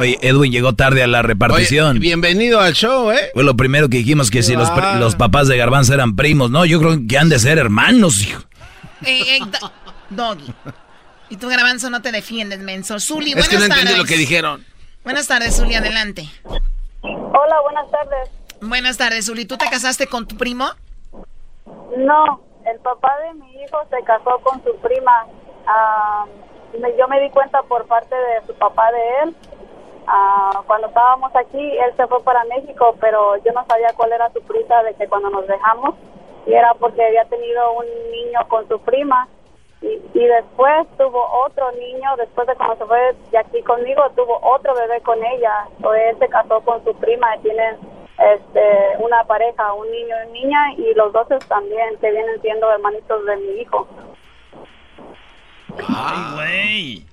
Oye, Edwin llegó tarde a la repartición. bienvenido al show, ¿eh? Fue lo primero que dijimos que si los, Ah. papás de Garbanzo eran primos. No, yo creo que han de ser hermanos, hijo. Eh, eh, Do- Doggy. Y tú, Garbanzo, no te defiendes, menso. Zuli, Es buenas que no tardes. entendí lo que dijeron. Buenas tardes, Zuli, adelante. Hola, buenas tardes. Buenas tardes, Zuli. ¿Tú te casaste con tu primo? No, el papá de mi hijo se casó con su prima. Ah, me- yo me di cuenta por parte de su papá de él. Ah, cuando estábamos aquí, él se fue para México, pero yo no sabía cuál era su prisa de que cuando nos dejamos y era porque había tenido un niño con su prima y, y después tuvo otro niño, después de cuando se fue de aquí conmigo, tuvo otro bebé con ella. O él se casó con su prima y tienen este, una pareja, un niño y niña, y los dos también, que vienen siendo hermanitos de mi hijo. Ay.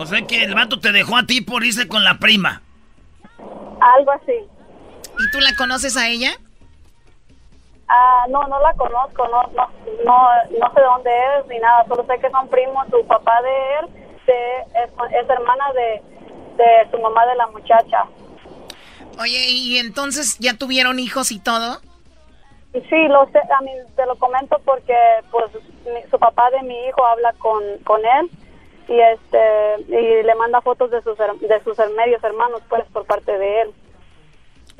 O sea que el vato te dejó a ti por irse con la prima. Algo así. ¿Y tú la conoces a ella? Ah, no, no la conozco, no, no, no, no sé de dónde es ni nada, solo sé que son primos, su papá de él de, es, es hermana de, de su mamá de la muchacha. Oye, ¿y entonces ya tuvieron hijos y todo? Sí, lo sé, a mí te lo comento porque pues mi- su papá de mi hijo habla con, con él y este y le manda fotos de sus de sus medios hermanos pues por parte de él.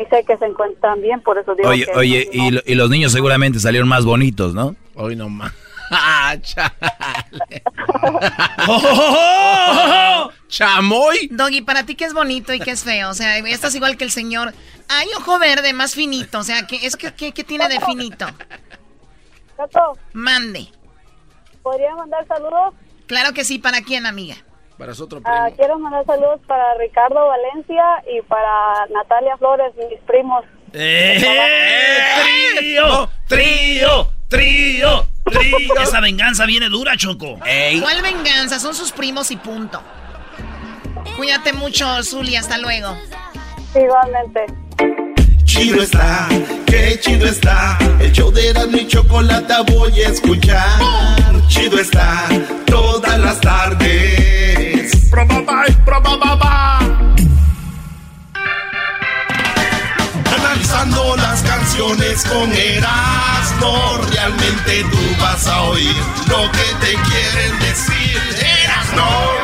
Y sé que se encuentran bien, por eso digo Oye, que oye, y, lo- y los niños seguramente salieron más bonitos, ¿no? Hoy no más. [LAUGHS] [LAUGHS] [LAUGHS] ¡Chamoy! Doggy, ¿para ti qué es bonito y qué es feo? O sea, estás igual que el señor. Ay, ojo verde, más finito. O sea, ¿qué, es que, qué, qué tiene de finito? Mande. ¿Podría mandar saludos? Claro que sí, ¿para quién, amiga? Para su otro Ah, quiero mandar saludos para Ricardo Valencia y para Natalia Flores, mis primos. ¡Eh! ¡Trío! ¡Trío! ¡Trío! ¡Trío! Esa venganza viene dura, Choco. ¿Cuál venganza? Son sus primos y punto. Cuídate mucho, Zuli, hasta luego. Igualmente. Chido está, qué chido está. El show de Erasmo y Chocolata voy a escuchar. Chido está, todas las tardes. Probaba, probaba. Analizando las canciones con Erasmo, realmente tú vas a oír lo que te quieren decir. Erasmo.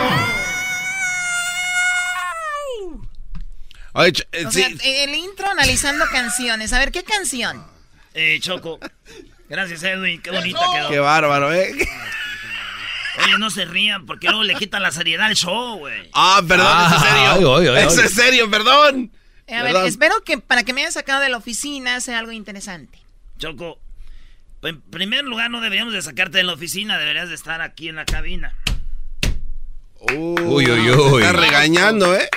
Oye, eh, O sí. sea, el intro analizando canciones. A ver, ¿qué canción? Eh, Choco. Gracias, Edwin. Qué bonita quedó. Qué bárbaro, ¿eh? Oye, no se rían porque luego le quitan la seriedad al show, güey. Ah, perdón, eso es serio. ay, ay. Eso es serio, perdón. Eh, a ver, espero que para que me hayan sacado de la oficina sea algo interesante. Choco, en primer lugar no deberíamos de sacarte de la oficina, deberías de estar aquí en la cabina. Uy, uy, uy. Está regañando, ¿eh?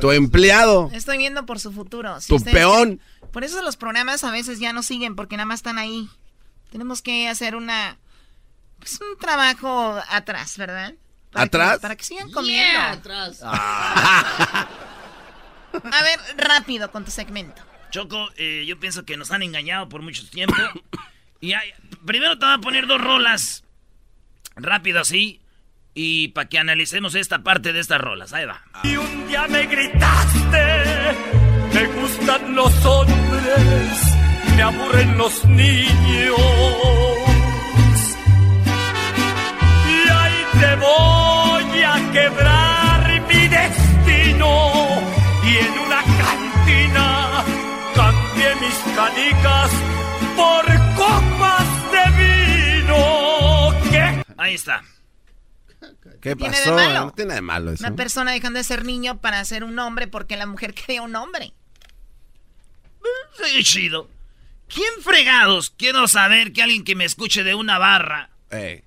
Tu empleado. Estoy viendo por su futuro. Si Tu peón. quieren- Por eso los programas a veces ya no siguen porque nada más están ahí. Tenemos que hacer una pues un trabajo atrás, ¿verdad? Para ¿Atrás? que- para que sigan comiendo. atrás. [LAUGHS] A ver, rápido con tu segmento. Choco, eh, yo pienso que nos han engañado por mucho tiempo. [COUGHS] y hay- primero te voy a poner dos rolas. Rápido así. Y para que analicemos esta parte de estas rolas. Ahí va. Y un día me gritaste, me gustan los hombres, me aburren los niños. Y ahí te voy a quebrar mi destino. Y en una cantina cambié mis canicas por copas de vino. ¿Qué? Ahí está. ¿Qué tiene de pasó? malo? No tiene de malo eso. Una persona dejando de ser niño para ser un hombre porque la mujer [LAUGHS] quería un hombre. Sí, chido. ¿Quién fregados? Quiero saber que alguien que me escuche de una barra. Ey.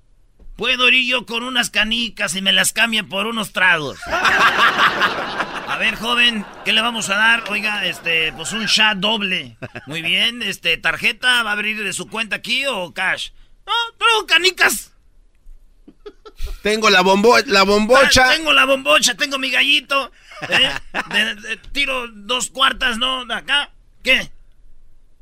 Puedo ir yo con unas canicas y me las cambien por unos tragos. A ver, joven, ¿qué le vamos a dar? Oiga, este, pues un chat doble. Muy bien, este, ¿tarjeta va a abrir de su cuenta aquí o cash? No, traigo canicas. Tengo la, bombo la bombocha. Ah, Tengo la bombocha, tengo mi gallito. [LAUGHS] ¿eh? De- de- tiro dos cuartas, ¿no? De acá. ¿Qué?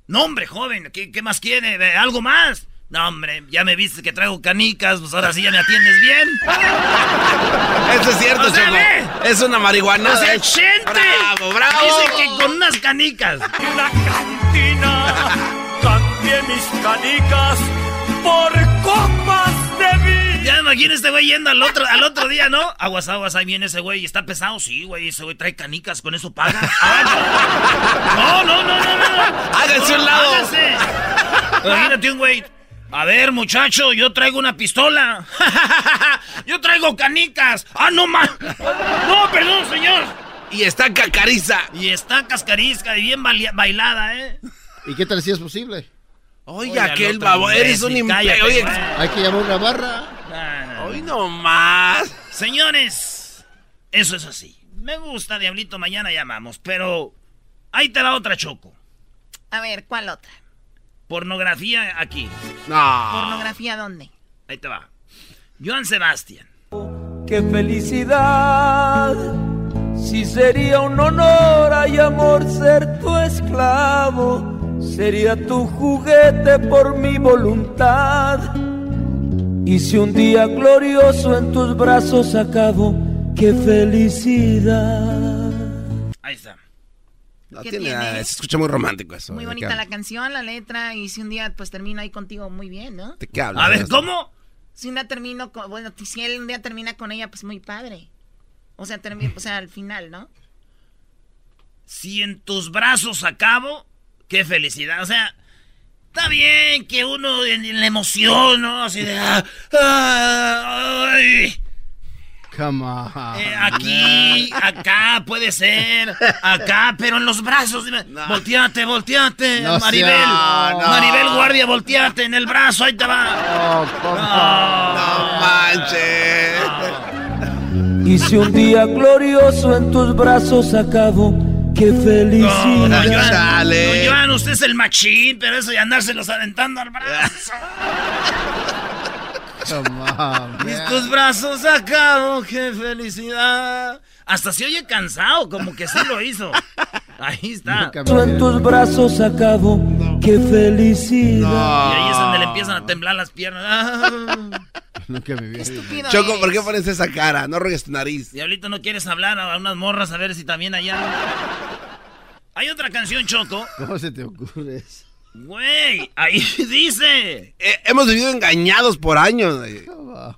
No, hombre, joven, ¿qué, qué más quiere? ¿De ¿Algo más? No, hombre, ya me viste que traigo canicas, pues ahora sí ya me atiendes bien. [LAUGHS] Eso es cierto, O sea, Choco. ve. Es una marihuana. O sea, gente. Bravo, bravo. Dice que con unas canicas. una cantina cambié mis canicas por copas. Ya me imagino este güey yendo al otro, al otro día, ¿no? Aguas, aguas, ahí viene ese güey y está pesado. Sí, güey, ese güey trae canicas, con eso paga. [LAUGHS] Ah, no, no, no, no, no. no. Háganse un lado. Háganse. Imagínate un güey. A ver, muchacho, yo traigo una pistola. [LAUGHS] yo traigo canicas. Ah, no, ma. No, perdón, señor. Y está cacariza. Y está cascarisca y bien bailada, ¿eh? ¿Y qué tal si es posible? Oye, al aquel babo, eres un imperio. Oye. Hay que llamar una barra. Hoy no más. Señores, eso es así. Me gusta, Diablito, mañana llamamos, pero ahí te va otra choco. A ver, ¿cuál otra? Pornografía aquí. No. ¿Pornografía dónde? Ahí te va. Joan Sebastián. ¡Qué felicidad! Si sería un honor, hay amor, ser tu esclavo. Sería tu juguete por mi voluntad. Y si un día glorioso en tus brazos acabo, ¡qué felicidad! Ahí está. No ¿Qué tiene tiene? nada, se escucha muy romántico eso. Muy ¿De bonita la canción, la letra, y si un día pues termino ahí contigo, muy bien, ¿no? ¿De qué hablas? A ver, ¿cómo? Si un día termino con, bueno, si él un día termina con ella, pues muy padre. O sea, termina, o sea, al final, ¿no? Si en tus brazos acabo, qué felicidad. O sea, está bien que uno en, en la emoción, ¿no? Así de. ah, ah, ay. Come on. Eh, aquí, acá puede ser, acá, pero en los brazos. dime, Volteate, volteate, No Maribel. sea- no. Maribel Guardia, volteate en el brazo, ahí te va. No manches. Y si un día glorioso en tus brazos acabo, ¡qué No, felicidad! don Joan, don Joan, usted es el machín, pero eso de andárselos aventando al brazo. Come on, Y tus brazos acabo, qué felicidad. Hasta se oye cansado, como que sí lo hizo. Ahí está. En tus brazos acabo, ¡qué felicidad! Y ahí es donde le empiezan a temblar las piernas. Ah. [LAUGHS] Nunca me vi. Estúpido Choco, ¿por qué es. pones esa cara? No ruegues tu nariz. Diablito, ¿no quieres hablar a unas morras a ver si también allá? Hay otra canción, Choco. ¿Cómo se te ocurre eso? Güey, ahí [LAUGHS] dice. Eh, hemos vivido engañados por años. [LAUGHS] Oh,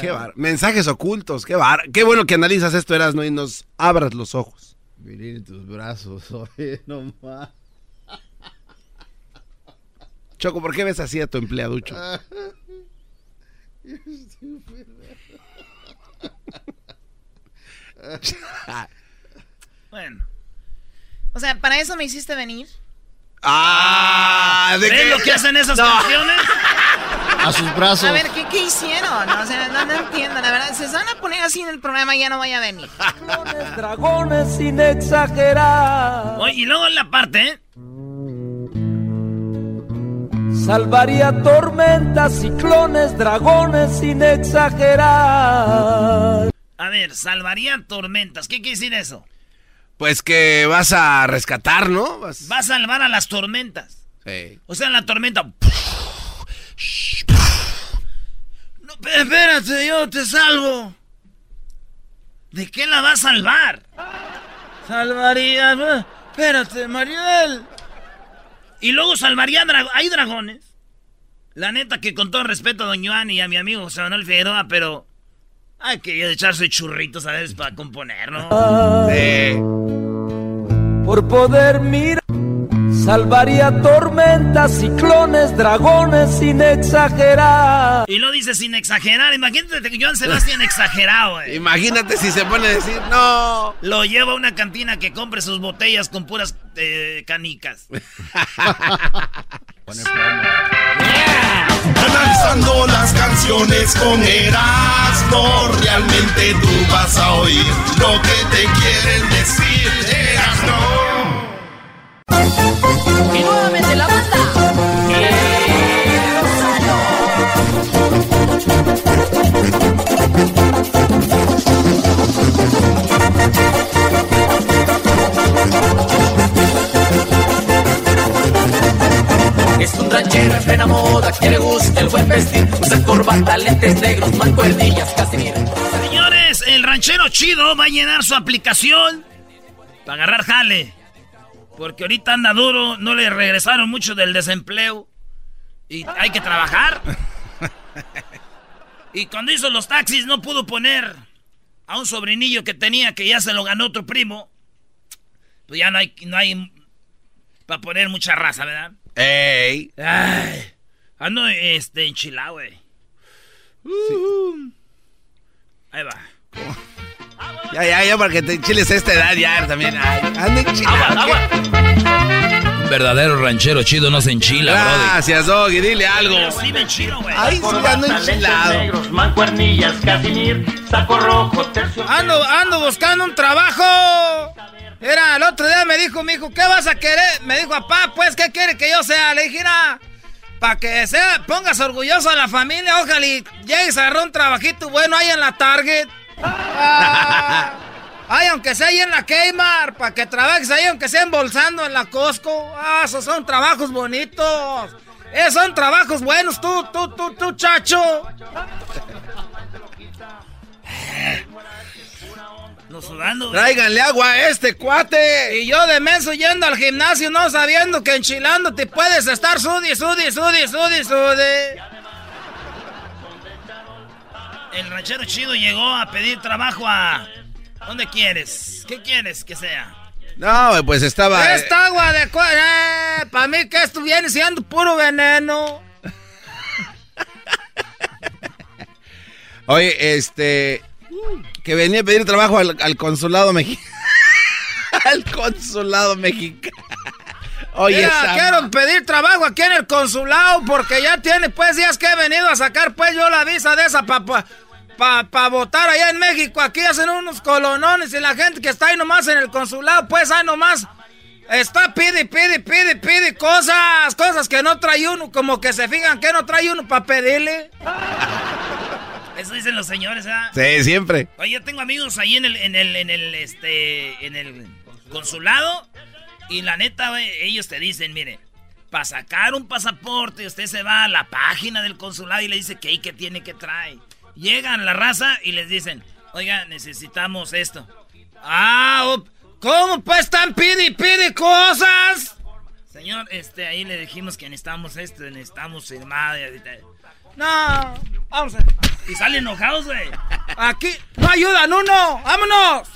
Qué bar- Mensajes ocultos. Qué, bar- qué bueno que analizas esto, Erasno, y nos abras los ojos. En tus brazos, oye, no más. Choco, ¿por qué ves así a tu empleaducho? [LAUGHS] Bueno. O sea, ¿para eso me hiciste venir? Ah, ¿de ¿Ves qué? lo que hacen esas No. canciones? [LAUGHS] A sus brazos. A ver, ¿qué, qué hicieron? O sea, no, no entiendo, la verdad. Se van a poner así en el programa, ya no vaya a venir. Dragones sin exagerar. Oye, y luego en la parte, ¿eh? Salvaría tormentas, ciclones, dragones sin exagerar. A ver, salvaría tormentas. ¿Qué quiere decir eso? Pues que vas a rescatar, ¿no? Vas- Va a salvar a las tormentas. Sí. O sea, la tormenta. No, espérate, yo te salvo. ¿De qué la va a salvar? Salvaría. Espérate, Mariel. Y luego salvaría. dra- Hay dragones. La neta que con todo respeto a Don Joan y a mi amigo José Manuel Figueroa, pero. Hay que echarse churritos a veces para componer, ¿no? Por poder mirar. Salvaría tormentas, ciclones, dragones sin exagerar. Y lo dice sin exagerar. Imagínate que Joan Sebastián exagerado, eh. Imagínate si se pone a decir, no. Lo lleva a una cantina que compre sus botellas con puras eh, canicas. [LAUGHS] Analizando las canciones con Erasmo, realmente tú vas a oír lo que te quieren decir, Erasmo. Y nuevamente la banda. Es un ranchero en plena moda que le gusta el buen vestir. Usa corbata, lentes negros, mancuernillas, casimir. Señores, el ranchero chido va a llenar su aplicación para agarrar jale. Porque ahorita anda duro, no le regresaron mucho del desempleo. Y hay que trabajar. [LAUGHS] Y cuando hizo los taxis no pudo poner a un sobrinillo que tenía que ya se lo ganó otro primo. Pues ya no hay, no hay para poner mucha raza, ¿verdad? ¡Ey! Ay, ando este, enchilado, güey. Ahí va. Ya, ya, ya, para que te chiles a esta edad ya también. Ay, anda enchilado, ¿qué? verdadero ranchero chido no se enchila. Gracias, Doggy, dile algo. Sí me enchilo, güey. Ay, sí, ando enchilado. negros, mancuernillas, casimir, saco rojo, tercio... Ando, ando buscando un trabajo. Era, el otro día me dijo mi hijo, ¿qué vas a querer? Me dijo, papá, pues, ¿qué quiere que yo sea? Le dije, para que sea, pongas orgulloso a la familia, ojalá y llegues a agarrar un trabajito bueno ahí en la Target. Ah, ay, aunque sea ahí en la Kmart, para que trabajes ahí, aunque sea embolsando en la Costco. Ah, esos son trabajos bonitos. Esos son trabajos buenos, tú, tú, tú, tú, chacho. No sudando. Tráiganle agua a este cuate. Y yo de menso yendo al gimnasio no sabiendo que enchilando te puedes estar sudi, sudi, sudi, sudi, sudi. El ranchero chido llegó a pedir trabajo a... ¿Dónde quieres? ¿Qué quieres que sea? No, pues estaba. Esta agua de eh, para mí que esto viene siendo puro veneno. [LAUGHS] Oye, este. Que venía a pedir trabajo al, al consulado mexicano. [LAUGHS] al consulado mexicano. Oye, Mira, quiero ma- pedir trabajo aquí en el consulado porque ya tiene pues días que he venido a sacar pues yo la visa de esa para pa, pa, pa votar allá en México. Aquí hacen unos colonones y la gente que está ahí nomás en el consulado pues ahí nomás está pide, pide, pide, pide cosas, cosas que no trae uno, como que se fijan que no trae uno para pedirle. [LAUGHS] Eso dicen los señores, ¿ah? Sí, siempre. Oye, yo tengo amigos ahí en el, en el, en el, este, en el consulado. Y la neta, güey, ellos te dicen, mire, para sacar un pasaporte, usted se va a la página del consulado y le dice que ahí que tiene que traer. Llegan la raza y les dicen, oiga, necesitamos esto. Ah, ¿cómo pues están pide pide cosas? Señor, este, ahí le dijimos que necesitamos esto, necesitamos ahorita- No, vamos a... Y salen enojados, güey. Aquí no ayudan uno, vámonos.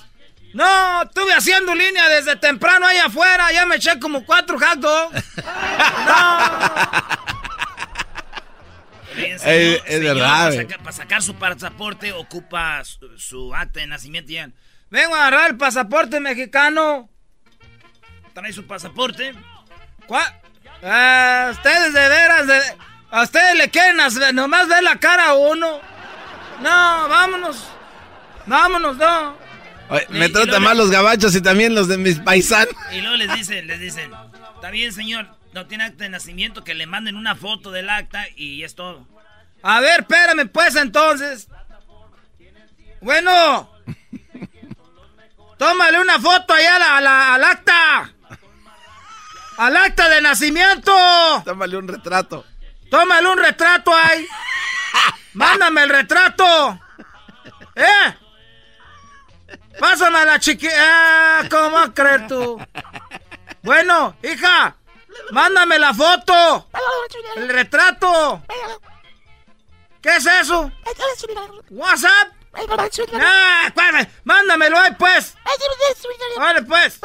No, estuve haciendo línea desde temprano ahí afuera, ya me eché como cuatro hot dogs. Eh, es verdad, Para para sacar su pasaporte ocupa su, su acta de nacimiento y. Vengo a agarrar el pasaporte mexicano. Trae su pasaporte. ¿Cuál? Ah, ustedes de veras, de- a ustedes le quieren hacer- nomás ver la cara a uno. No, vámonos. Vámonos, no. Oye, me tratan mal los gabachos y también los de mis paisanos. Y luego les dicen, les dicen, está bien señor, no tiene acta de nacimiento, que le manden una foto del acta y es todo. A ver, espérame pues entonces. Bueno. [LAUGHS] Tómale una foto allá a la- a la- al acta. Al acta de nacimiento. Tómale un retrato. Tómale un retrato ahí. [LAUGHS] Mándame el retrato. ¿Eh? Pásame a la chiqui... Ah, ¿cómo creer tú? Bueno, hija, mándame la foto. El retrato. ¿Qué es eso? ¿WhatsApp? Ah, espérame, mándamelo ahí, pues. Vale, pues.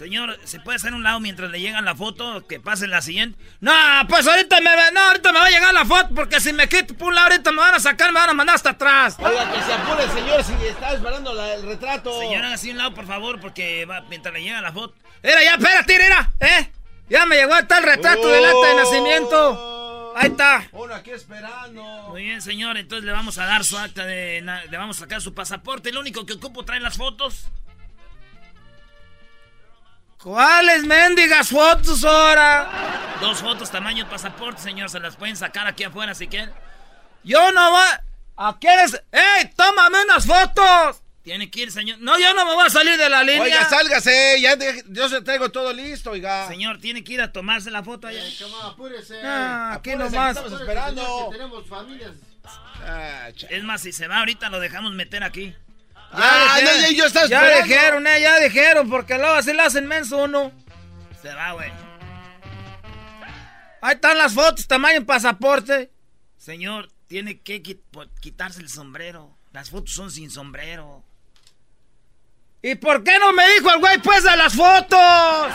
Señor, ¿se puede hacer un lado mientras le llegan la foto? Que pase la siguiente. No, pues ahorita me, va- no, ahorita me va a llegar la foto porque si me quito por un lado ahorita me van a sacar, me van a mandar hasta atrás. Oiga, que se apure señor si está esperando la- el retrato. Señor, haga así un lado, por favor, porque va, mientras le llega la foto. Mira, ya, espérate, mira, ¿eh? Ya me llegó hasta el retrato del acta de nacimiento. Ahí está. Uno aquí esperando. Muy bien, señor, entonces le vamos a dar su acta de... Le vamos a sacar su pasaporte. Lo único que ocupo trae las fotos. ¿Cuáles mendigas fotos ahora? Dos fotos tamaño pasaporte, señor. Se las pueden sacar aquí afuera si quieren. Yo no voy. ¿A quieres? ¡Ey, tómame unas fotos! Tiene que ir, señor. No, yo no me voy a salir de la línea. Oiga, sálgase, ya de- yo se traigo todo listo, oiga. Señor, tiene que ir a tomarse la foto allá. apúrese. Ah, aquí Apúrese, nomás. estamos esperando. Que tenemos familias. Ah, Es más, si se va ahorita lo dejamos meter aquí. Ah, no, ya- yo estaba Ya esperando. dijeron, eh, ya dijeron, porque luego así le hacen menso uno. Se va, güey. Ahí están las fotos, tamaño pasaporte. Señor, tiene que quitarse el sombrero. Las fotos son sin sombrero. ¿Y por qué no me dijo el güey pues de las fotos?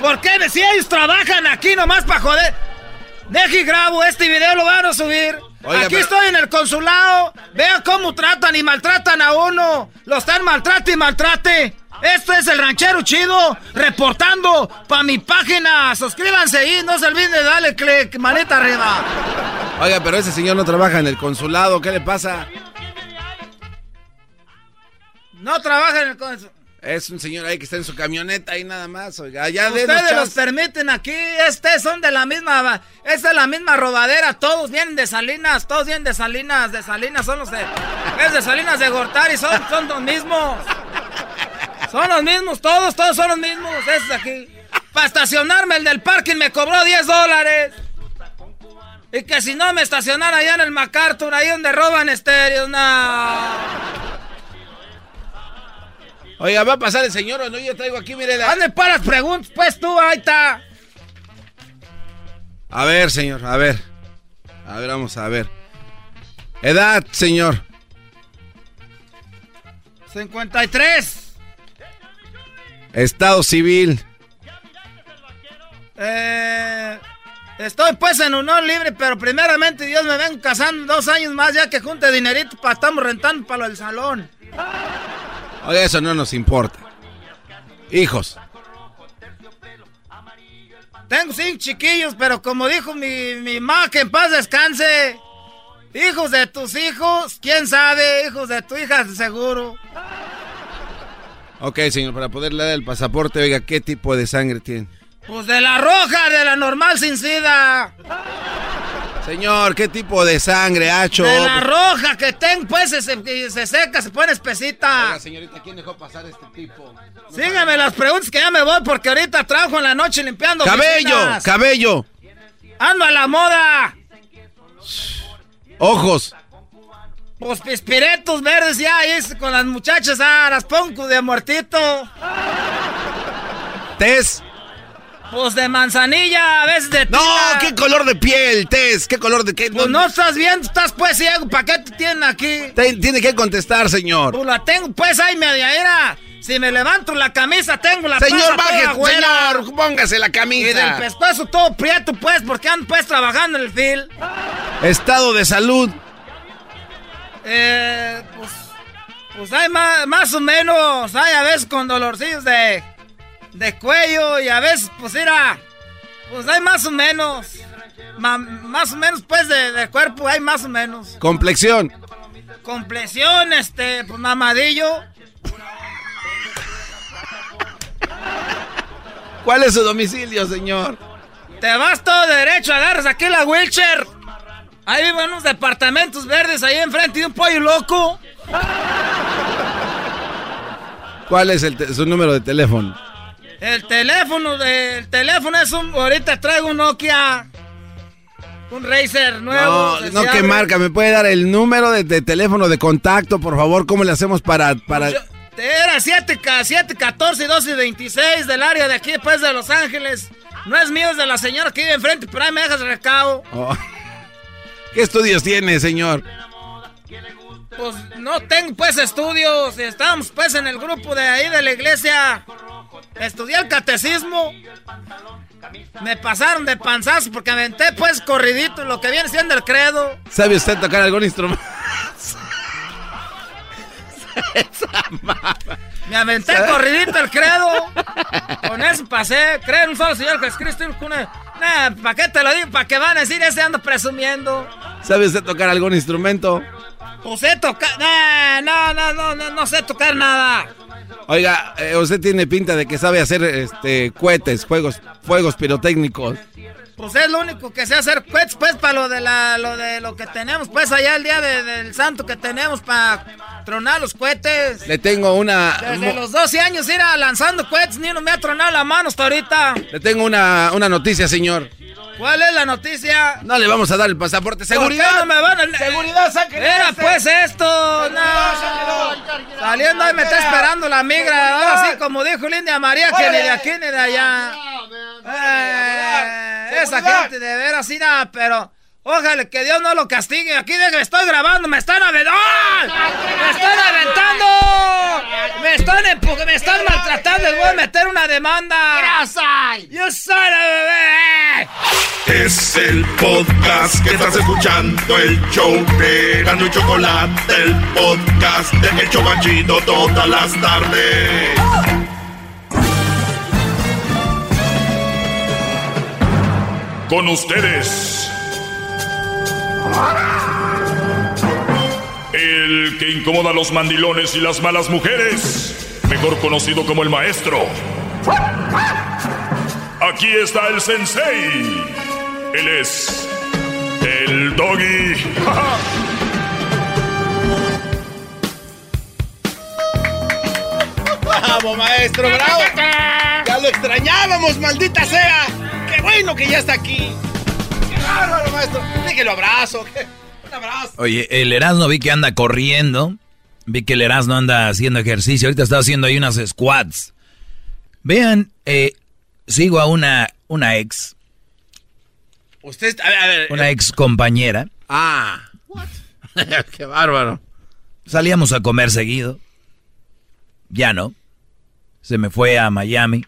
¿Por qué si ellos trabajan aquí nomás para joder? Deje y grabo este video, lo van a subir. Oiga, aquí pero- estoy en el consulado. Vean cómo tratan y maltratan a uno. Lo están maltrate y maltrate. Esto es el ranchero chido reportando para mi página. Suscríbanse ahí, no se olviden de darle click, maneta arriba. Oiga, pero ese señor no trabaja en el consulado, ¿qué le pasa? No trabaja en el consulado. Es un señor ahí que está en su camioneta ahí nada más, oiga. Ya Ustedes denos los permiten aquí, este son de la misma, esta es la misma robadera, todos vienen de Salinas, todos vienen de Salinas, de Salinas son los de, es de Salinas de Gortari, son, son los mismos. Son los mismos, todos, todos son los mismos, esos de aquí. Para estacionarme el del parking me cobró 10 dólares. Y que si no me estacionara allá en el MacArthur, ahí donde roban estéreos, no. Oiga, ¿va a pasar el señor o no? Yo traigo aquí, mire. la- Ande para las preguntas, pues tú, ahí está. A ver, señor, a ver. A ver, vamos a ver. Edad, señor. 53. Estado civil. Eh, estoy pues en unión libre, pero primeramente Dios me ven casando dos años más ya que junte dinerito para estamos rentando para lo del salón. Oiga, eso no nos importa. Hijos. Tengo cinco chiquillos, pero como dijo mi, mi mamá, que en paz descanse. Hijos de tus hijos, quién sabe, hijos de tu hija, seguro. Ok, señor, para poderle dar el pasaporte, oiga, ¿qué tipo de sangre tiene? Pues de la roja, de la normal sin sida. Señor, ¿qué tipo de sangre, hacho? De la roja que tengo, pues se, se- se seca, se pone espesita. Oiga, señorita, ¿quién dejó pasar este tipo? Sígueme las preguntas que ya me voy porque ahorita trabajo en la noche limpiando Cabello, cabello, Ando a la moda. ojos, Pues pispiretos verdes ya ahí es con las muchachas, ah, las pongo de muertito. tez. Pues de manzanilla, a veces de No, tila. ¿qué color de piel, tez? ¿Qué color de qué? Pues no estás viendo, estás pues ciego, ¿para qué te tienen aquí? Te- Tiene que contestar, señor. Pues la tengo pues ahí media era. Si me levanto la camisa tengo la Señor, baje, señor, póngase la Y del camisa. pescuezo todo prieto pues, porque ando pues trabajando en el fil. Estado de salud. Eh, pues, pues hay más, más o menos, hay a veces con dolorcillos de, de cuello y a veces, pues mira, pues hay más o menos, ma- más o menos pues de, de cuerpo, hay más o menos. Complexión. Complexión, este, pues mamadillo. ¿Cuál es su domicilio, señor? Te vas todo derecho, agarras aquí la wheelchair. Ahí viven unos departamentos verdes ahí enfrente de un pollo loco. ¿Cuál es el su número de teléfono? El teléfono, el teléfono es un, ahorita traigo un Nokia. Un Razer nuevo. No, no, ¿qué marca? ¿Me puede dar el número de, de teléfono de contacto, por favor? ¿Cómo le hacemos para...? para... Yo- era 7, 7, 14, 12 y 26 del área de aquí, después de Los Ángeles. No es mío, es de la señora que vive enfrente, pero ahí me dejas recado. Oh. ¿Qué estudios tiene, señor? Pues no tengo pues estudios. Estábamos pues en el grupo de ahí de la iglesia. Estudié el catecismo. Me pasaron de panzazo porque aventé pues corridito lo que viene siendo el credo. ¿Sabe usted tocar algún instrumento? [LAUGHS] Me aventé corridito el credo. [LAUGHS] Con eso pasé. Creen un solo Señor Jesucristo. ¿Para qué te lo digo? ¿Para qué van a decir ese ando presumiendo? ¿Sabe usted tocar algún instrumento? Pues sé tocar. No, no, no, no, no sé tocar nada. Oiga, eh, usted tiene pinta de que sabe hacer este cohetes, fuegos, fuegos pirotécnicos. Pues es lo único que sé hacer cohetes, pues, para lo de la, lo de lo que tenemos, pues, allá el día de- del santo que tenemos para tronar los cohetes. Le tengo una... Desde los 12 años ir a lanzando cohetes, ni uno me ha tronado la mano hasta ahorita. Le tengo una, una noticia, señor. ¿Cuál es la noticia? No le vamos a dar el pasaporte. ¿Por ¡Seguridad! qué no me van a... ¡Seguridad, sáquenle Era este! pues esto, no. Saliendo ahí me está esperando la migra, ahora sí, como dijo Lindia María, que ni de aquí ni de allá. Eh, esa gente de veras, sí, nada, pero Ojalá que Dios no lo castigue. Aquí estoy grabando, me están aventando. ¡Me están aventando! ¡Me están ¡Me están maltratando! ¡Les voy a meter una demanda! ¡Yo soy la bebé! Es el podcast que estás escuchando, el show de Gano y Chocolate, el podcast de El Chocachito todas las tardes. Con ustedes el que incomoda a los mandilones y las malas mujeres. Mejor conocido como el maestro. Aquí está el sensei. Él es el doggy. ¡Bravo, maestro! ¡Bravo! [LAUGHS] ¡Ya lo extrañábamos, maldita sea! ¡Qué bueno que ya está aquí! ¡Qué bárbaro, maestro! Déjelo abrazo. ¿qué? Un abrazo. Oye, el Erasmo vi que anda corriendo. Vi que el Erasmo anda haciendo ejercicio. Ahorita está haciendo ahí unas squats. Vean, eh, sigo a una, una ex, Usted, a ver, a ver. una ex compañera. Ah. [LAUGHS] ¡Qué bárbaro! Salíamos a comer seguido. Ya no. Se me fue a Miami.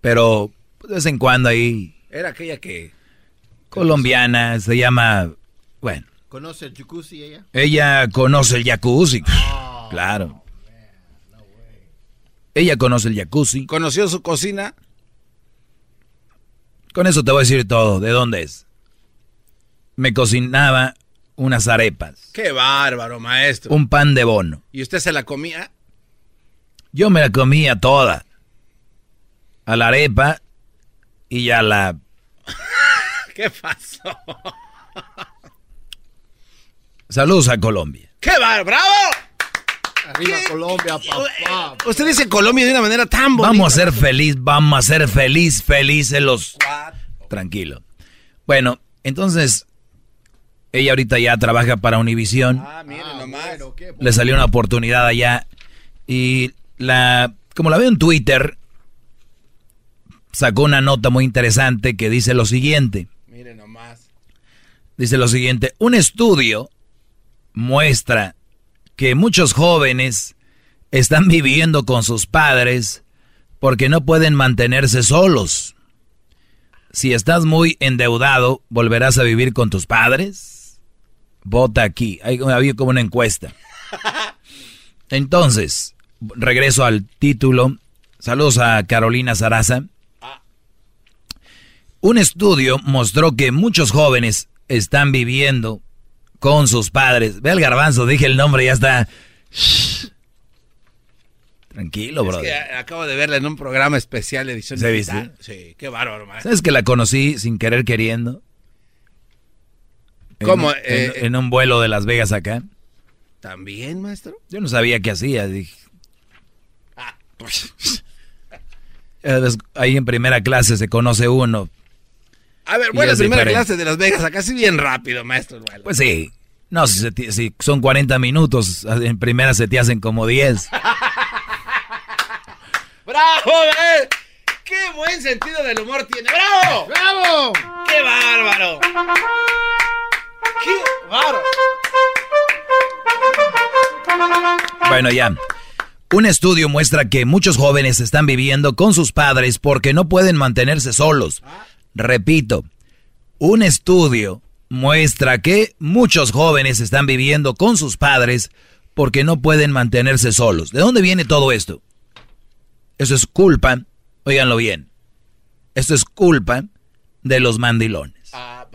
Pero de vez en cuando ahí, Era aquella que... colombiana, se llama, bueno, ¿Conoce el jacuzzi ella? ella conoce el jacuzzi. Claro. Ella conoce el jacuzzi. ¿Conoció su cocina? Con eso te voy a decir todo. ¿De dónde es? Me cocinaba unas arepas, ¡Qué bárbaro, maestro! un pan de bono. ¿Y usted se la comía? Yo me la comía toda. A la arepa y a la... [LAUGHS] ¿Qué pasó? Saludos a Colombia. ¡Qué bárbaro! ¡Bravo! Arriba Colombia, papá. Usted dice Colombia de una manera tan bonita. Vamos a ser feliz, vamos a ser feliz, felices los... Tranquilo. Bueno, entonces, ella ahorita ya trabaja para Univision. Ah, mire nomás. Le salió una oportunidad allá. Y la, como la veo en Twitter, sacó una nota muy interesante que dice lo siguiente. Dice lo siguiente, un estudio muestra que muchos jóvenes están viviendo con sus padres porque no pueden mantenerse solos. Si estás muy endeudado, ¿volverás a vivir con tus padres? Vota aquí. Hay, había como una encuesta. [LAUGHS] Entonces, regreso al título. Saludos a Carolina Saraza. Un estudio mostró que muchos jóvenes están viviendo con sus padres. Ve el garbanzo, dije el nombre, ya está. Shh. Tranquilo, Es bro. que acabo de verla en un programa especial de edición ¿Se digital. Sí, qué bárbaro, maestro. ¿Sabes que la conocí sin querer queriendo? En ¿Cómo? Eh, en, en un vuelo de Las Vegas acá. ¿También, maestro? Yo no sabía qué hacía. Dije. Ah. Des- Ahí en primera clase se conoce uno. A ver, bueno, primera diferente. clase de Las Vegas, acá sí bien rápido, maestro. Bueno. Pues sí. No, si, si son 40 minutos, en primera se te hacen como 10. [LAUGHS] ¡Bravo, eh! ¡Qué buen sentido del humor tiene! ¡Bravo! ¡Bravo! ¡Qué bárbaro! ¡Qué bárbaro! Bueno, ya. Un estudio muestra que muchos jóvenes están viviendo con sus padres porque no pueden mantenerse solos. Repito, un estudio muestra que muchos jóvenes están viviendo con sus padres porque no pueden mantenerse solos. ¿De dónde viene todo esto? Eso es culpa, óiganlo bien, esto es culpa de los mandilones. Ah,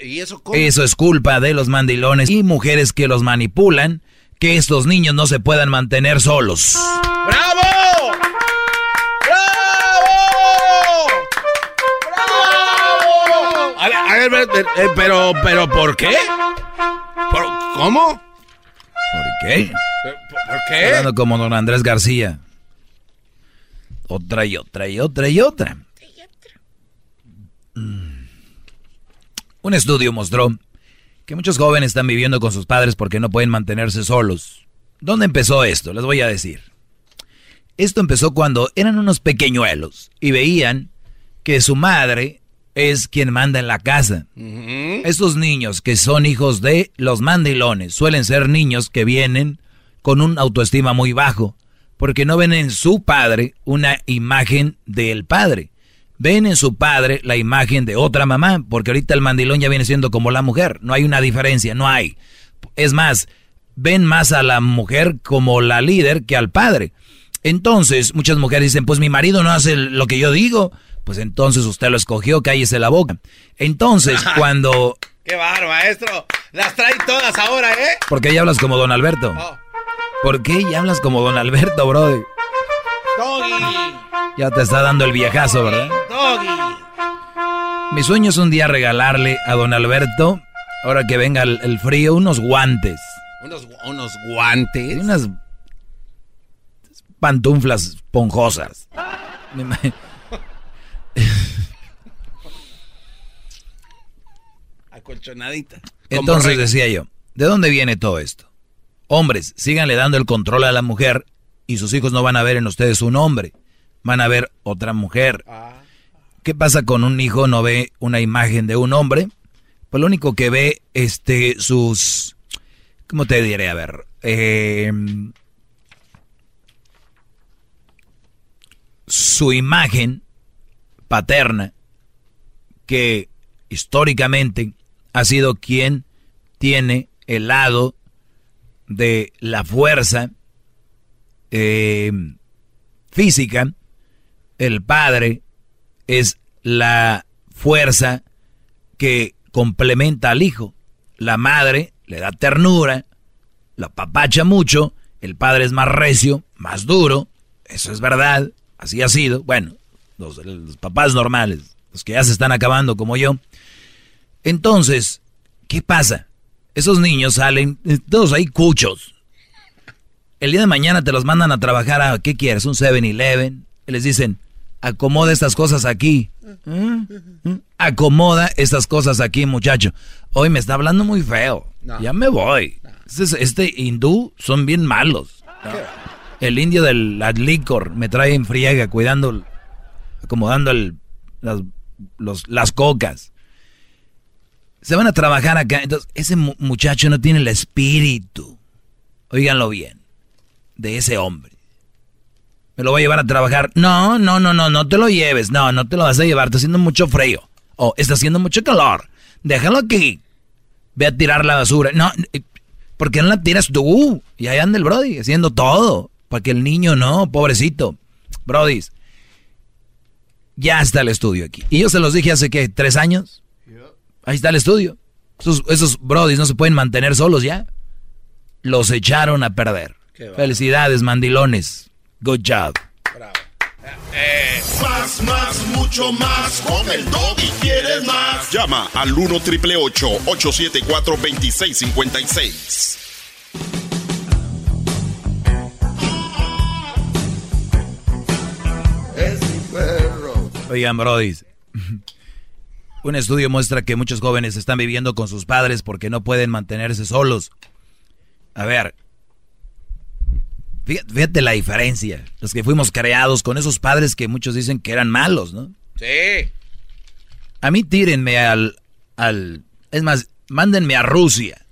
¿Y eso cómo? Eso es culpa de los mandilones y mujeres que los manipulan, que estos niños no se puedan mantener solos. ¡Bravo! Ver, a ver, ver, eh, pero, pero, ¿por qué? ¿Por, ¿Cómo? ¿Por qué? ¿Por, por qué? Hablando como don Andrés García. Otra y otra y otra y otra. Mm. Un estudio mostró que muchos jóvenes están viviendo con sus padres porque no pueden mantenerse solos. ¿Dónde empezó esto? Les voy a decir. Esto empezó cuando eran unos pequeñuelos y veían que su madre es quien manda en la casa. Estos niños que son hijos de los mandilones suelen ser niños que vienen con un autoestima muy bajo, porque no ven en su padre una imagen del padre. Ven en su padre la imagen de otra mamá, porque ahorita el mandilón ya viene siendo como la mujer. No hay una diferencia, no hay. Es más, ven más a la mujer como la líder que al padre. Entonces, muchas mujeres dicen, pues mi marido no hace lo que yo digo, Pues entonces usted lo escogió, cállese la boca. Entonces, [LAUGHS] cuando... ¡Qué barro, maestro! Las trae todas ahora, ¿eh? ¿Por qué ya hablas como don Alberto? Oh. ¿Por qué ya hablas como don Alberto, brother? Doggy. Ya te está dando el viejazo, ¿verdad? Doggy. Mi sueño es un día regalarle a don Alberto, ahora que venga el, el frío, unos guantes. Unos, unos guantes. Y unas pantuflas esponjosas. [LAUGHS] Acolchonadita. Entonces decía yo, ¿de dónde viene todo esto? Hombres, síganle dando el control a la mujer y sus hijos no van a ver en ustedes un hombre, van a ver otra mujer. ¿Qué pasa con un hijo no ve una imagen de un hombre? Pues lo único que ve, este, sus, ¿cómo te diré? A ver, eh, su imagen paterna, que históricamente ha sido quien tiene el lado de la fuerza eh, física, el padre es la fuerza que complementa al hijo. La madre le da ternura, la papacha mucho, el padre es más recio, más duro, eso es verdad, así ha sido. Bueno, los, los papás normales, los que ya se están acabando como yo. Entonces, ¿qué pasa? Esos niños salen, eh, todos ahí cuchos. El día de mañana te los mandan a trabajar a, ¿qué quieres? Un 7-Eleven. Y les dicen, acomoda estas cosas aquí. ¿Mm? ¿Mm? Acomoda estas cosas aquí, muchacho. Hoy me está hablando muy feo. No. Ya me voy. Este, este hindú son bien malos. El indio del licor me trae en friega, cuidando, acomodando el, las, los- las cocas. Se van a trabajar acá. Entonces, ese mu- muchacho no tiene el espíritu. Óiganlo bien. De ese hombre. Me lo voy a llevar a trabajar. No, no, no, no, no te lo lleves. No, no te lo vas a llevar. Está haciendo mucho frío. O está haciendo mucho calor. Déjalo aquí. Ve a tirar la basura. No, eh, ¿por qué no la tiras tú? Y ahí anda el Brody haciendo todo. Para que el niño no, pobrecito. Brody, ya está el estudio aquí. Y yo se los dije hace que tres años. Ahí está el estudio. Esos, esos brodis no se pueden mantener solos ya. Los echaron a perder. Felicidades, mandilones. Good job. Más, más, mucho más. Con el doggy quieres más. Llama al 1 triple 874 2656. Es mi perro. Oigan, brodis. Un estudio muestra que muchos jóvenes están viviendo con sus padres porque no pueden mantenerse solos. A ver, fíjate, fíjate la diferencia. Los que fuimos creados con esos padres que muchos dicen que eran malos, ¿no? Sí. A mí tírenme al, al... Es más, mándenme a Rusia.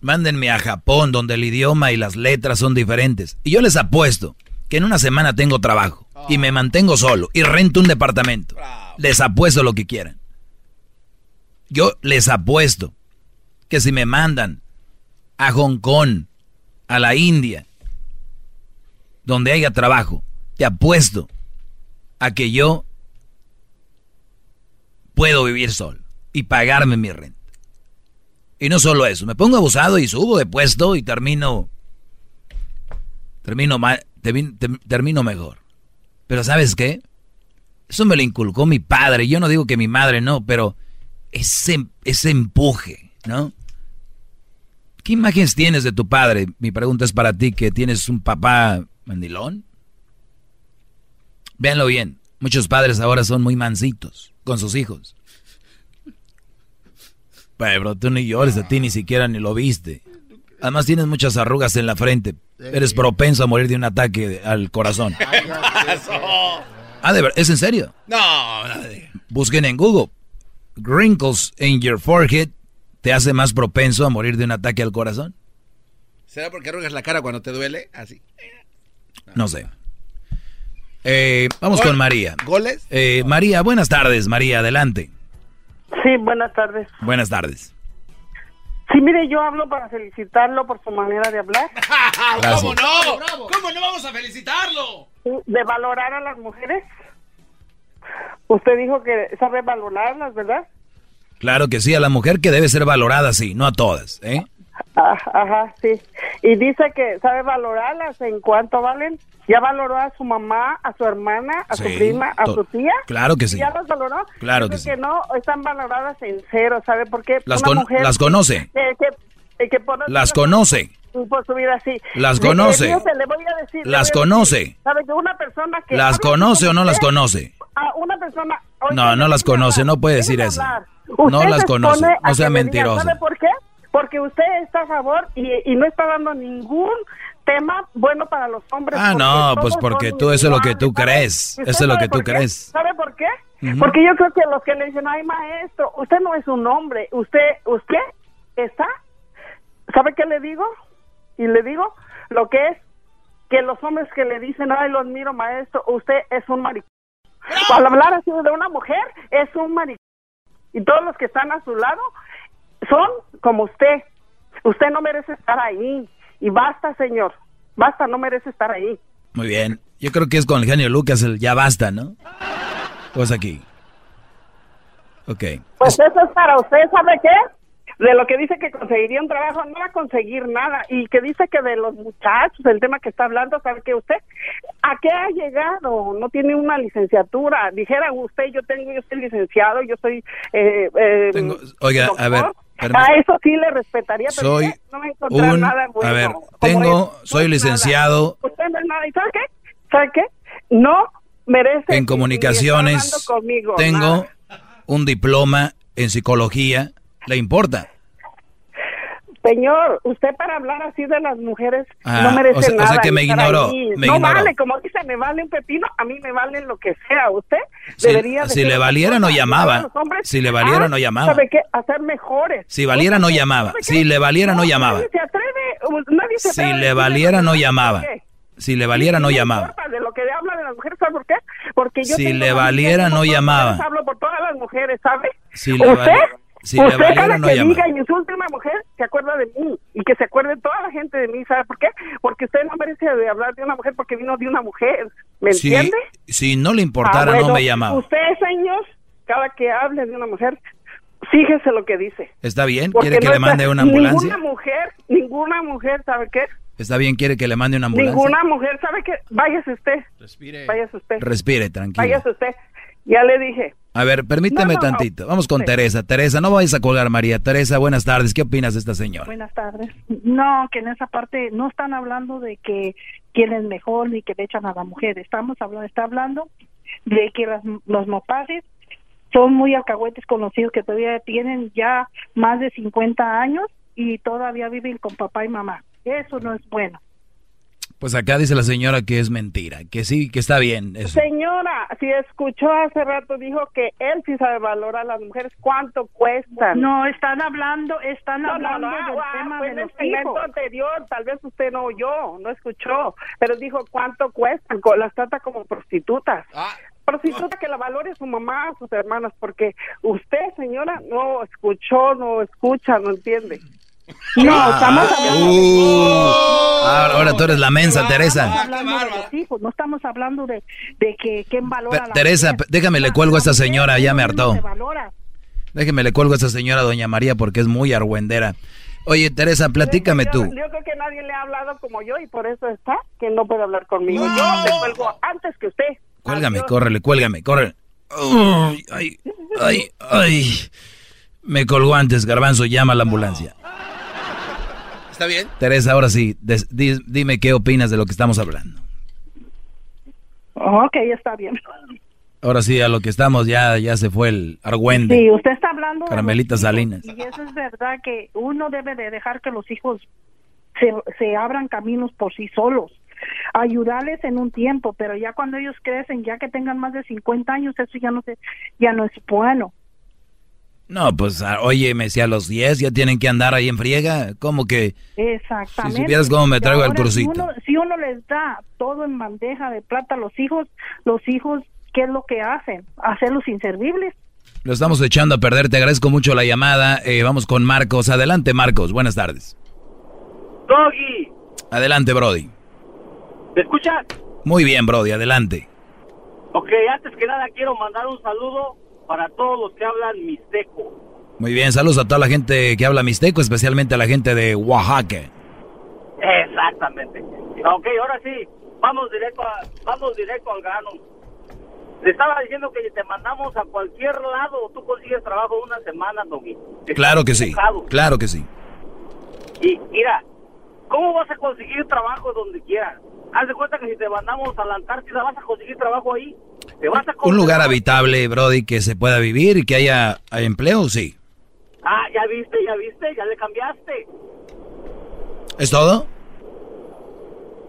Mándenme a Japón, donde el idioma y las letras son diferentes. Y yo les apuesto que en una semana tengo trabajo. Y me mantengo solo. Y rento un departamento. Les apuesto lo que quieran. Yo les apuesto que si me mandan a Hong Kong, a la India, donde haya trabajo, te apuesto a que yo puedo vivir solo y pagarme mi renta. Y no solo eso, me pongo abusado y subo de puesto y termino termino termino mejor. Pero ¿sabes qué? Eso me lo inculcó mi padre. Yo no digo que mi madre no, pero ese, ese empuje, ¿no? ¿Qué imágenes tienes de tu padre? Mi pregunta es para ti, que tienes un papá mandilón. Véanlo bien. Muchos padres ahora son muy mansitos con sus hijos. Pero tú ni llores, a ti ni siquiera ni lo viste. Además tienes muchas arrugas en la frente. Eres propenso a morir de un ataque al corazón. Ah, de ver, ¿es en serio? No, no. Busquen en Google. Wrinkles in your forehead te hace más propenso a morir de un ataque al corazón. ¿Será porque arrugas la cara cuando te duele? Así. No sé. Eh, vamos Gol- con María. ¿Goles? Eh, María, buenas tardes, María, adelante. Sí, buenas tardes. Buenas tardes. Sí, mire, yo hablo para felicitarlo por su manera de hablar. [LAUGHS] ¿Cómo no? ¿Cómo no vamos a felicitarlo? de valorar a las mujeres. Usted dijo que sabe valorarlas, ¿verdad? Claro que sí, a la mujer que debe ser valorada, sí, no a todas, ¿eh? Ah, ajá, sí. Y dice que sabe valorarlas en cuánto valen. ¿Ya valoró a su mamá, a su hermana, a su prima, a su tía? claro que sí. ¿Ya las valoró? Claro que sí. no, están valoradas en cero, ¿sabe por qué? Las con- las conoce. que- que- que por- Las conoce. por su vida así. Las conoce. le- le voy a decir, Las voy a conoce. ¿Sabe que una persona que ¿Las conoce o no las conoce? A una persona No, no las conoce, no puede decir eso. No las conoce, no sea mentiroso. ¿Sabe por qué? Porque usted está a favor y, y no está dando ningún tema bueno para los hombres. Ah, no, pues porque tú, eso es lo que tú crees, ¿sabe? ¿Y eso es lo que tú qué? crees. ¿Sabe por qué? Porque yo creo que los que le dicen, ay, maestro, usted no es un hombre, usted, usted está, ¿sabe qué le digo? Y le digo lo que es que los hombres que le dicen, ay, lo admiro, maestro, usted es un maricón. Al hablar así de una mujer, es un maricón. Y todos los que están a su lado son como usted. Usted no merece estar ahí. Y basta, señor. Basta, no merece estar ahí. Muy bien. Yo creo que es con el genio Lucas el ya basta, ¿no? Pues aquí. Ok. Pues eso es para usted, ¿sabe qué? De lo que dice que conseguiría un trabajo, no va a conseguir nada. Y que dice que de los muchachos, el tema que está hablando, ¿sabe qué usted? ¿A qué ha llegado? No tiene una licenciatura. Dijera usted, yo tengo, yo soy licenciado, yo soy... Eh, eh, Oiga, a ver. A eso sí le respetaría, pero Soy usted no encontrar un... nada bueno. A ver, tengo... Soy licenciado Usted no es nada. ¿Y sabe qué? ¿Sabe qué? No merece... en comunicaciones. conmigo, Tengo nada. un diploma en psicología. ¿Le importa? Señor, usted para hablar así de las mujeres Ah, no merece o sea- o sea nada. que me ignoró, me no ignoró. vale, como dice, me vale un pepino, a mí me vale lo que sea. Usted Si- debería de si le valiera, no persona, llamaba. hombres Si le valiera, no llamaba. ¿Sabe qué? A ser mejores. Si valiera, no llamaba. Si le valiera, no llamaba. Nadie se atreve, nadie se Si atreve le valiera, no llamaba. Si le valiera, no llamaba. de lo que habla de las mujeres, ¿sabe por qué? Porque yo Si le valiera, no llamaba. Hablo por todas las mujeres, ¿sabe? Si le ¿Usted? Si le usted valiera, cada no que llamaba. diga y insulte a una mujer, se acuerda de mí. Y que se acuerde toda la gente de mí, ¿sabe por qué? Porque usted no merece de hablar de una mujer porque vino de una mujer. ¿Me Si, entiende? si no le importara, Ah, bueno, no me llamaba. Usted, señor, cada que hable de una mujer, fíjese lo que dice. ¿Está bien? Porque ¿Quiere que no le mande una ambulancia? Ninguna mujer, ninguna mujer, ¿sabe qué? ¿Está bien? ¿Quiere que le mande una ambulancia? Ninguna mujer, ¿sabe qué? Váyase usted. Respire. Váyase usted. Respire, tranquilo. Váyase usted. Ya le dije. A ver, permíteme No, no, tantito. Vamos con Sí. Teresa. Teresa, no vayas a colgar, María. Teresa, buenas tardes. ¿Qué opinas de esta señora? Buenas tardes. No, que en esa parte no están hablando de que quién es mejor ni que le echan a la mujer. Estamos hablando, está hablando de que las, los mopaces son muy alcahuetes con los hijos que todavía tienen ya más de 50 años y todavía viven con papá y mamá. Eso no es bueno. Pues acá dice la señora que es mentira, que sí, que está bien eso. Señora, si escuchó hace rato, dijo que él sí sabe valorar a las mujeres. ¿Cuánto cuestan? No, están hablando, están No, no, hablando no, del ah, tema fue de en el los segmento hijos. anterior, tal vez usted no oyó, no escuchó, pero dijo cuánto cuestan, las trata como prostitutas. Ah. Prostituta que la valore su mamá, sus hermanas, porque usted, señora, no escuchó, no escucha, no entiende. No, Ah, estamos hablando uh. ahora, ahora tú eres la mensa, Teresa. Los hijos, no estamos hablando de, de que quién valora la Teresa, déjame le cuelgo a esta señora, ya me hartó. Déjeme le cuelgo a esta señora, doña María, porque es muy argüendera. Oye, Teresa, platícame Yo- tú. Yo creo que nadie le ha hablado como yo y por eso está que no puede hablar conmigo. Yo le cuelgo antes que usted. Cuélgame, córrele, cuélgame, córrele. Uy, ay, ay, ay. Me colgó antes, Garbanzo, llama a la ambulancia. ¿Está bien? Teresa, ahora sí, des- di- dime qué opinas de lo que estamos hablando. Ok, está bien. Ahora sí, a lo que estamos ya, ya se fue el argüende. Sí, usted está hablando de Carmelita hijos, Salinas. Y eso es verdad que uno debe de dejar que los hijos se, se abran caminos por sí solos. Ayudarles en un tiempo, pero ya cuando ellos crecen, ya que tengan más de 50 años, eso ya no se, ya no es bueno. No, pues, ah, óyeme, si a los 10 ya tienen que andar ahí en friega, ¿cómo que? Exactamente. Si supieras cómo me traigo el crucito. Si uno, si uno les da todo en bandeja de plata a los hijos, los hijos, ¿qué es lo que hacen? Hacerlos inservibles. Lo estamos echando a perder, te agradezco mucho la llamada. Eh, vamos con Marcos. Adelante, Marcos, buenas tardes. Doggy, Adelante, Brody. ¿me escuchas? Muy bien, Brody, adelante. Ok, antes que nada quiero mandar un saludo para todos los que hablan mixteco. Muy bien, saludos a toda la gente que habla mixteco, especialmente a la gente de Oaxaca. Exactamente. Ok, ahora sí, vamos directo, a, vamos directo al grano. Le estaba diciendo que te mandamos a cualquier lado, tú consigues trabajo una semana, Doggy. Claro que sí, claro que sí. Y mira, ¿cómo vas a conseguir trabajo donde quieras? Haz de cuenta que si te mandamos a la Antártida vas a conseguir trabajo ahí. Te vas a Un lugar habitable, Brody, que se pueda vivir y que haya, haya empleo, sí. Ah, ya viste, ya viste, ya le cambiaste. ¿Es todo?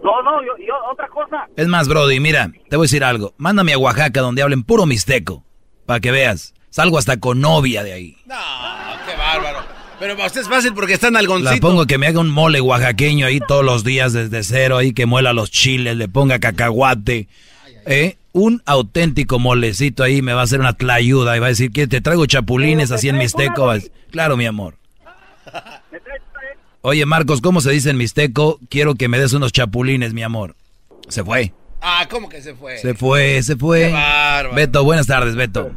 No, no, yo, yo, otra cosa. Es más, Brody, mira, te voy a decir algo. Mándame a Oaxaca donde hablen puro mixteco, para que veas. Salgo hasta con novia de ahí. No, qué bárbaro. Pero para usted es fácil porque está en algoncito. La pongo que me haga un mole oaxaqueño ahí todos los días desde cero, ahí que muela los chiles, le ponga cacahuate. ¿Eh? Un auténtico molecito ahí me va a hacer una tlayuda y va a decir que te traigo chapulines así en mixteco. Claro, mi amor. Oye, Marcos, ¿cómo se dice en mixteco? Quiero que me des unos chapulines, mi amor. Se fue. Ah, ¿cómo que se fue? Se fue, se fue. Qué bárbaro. Beto, buenas tardes, Beto.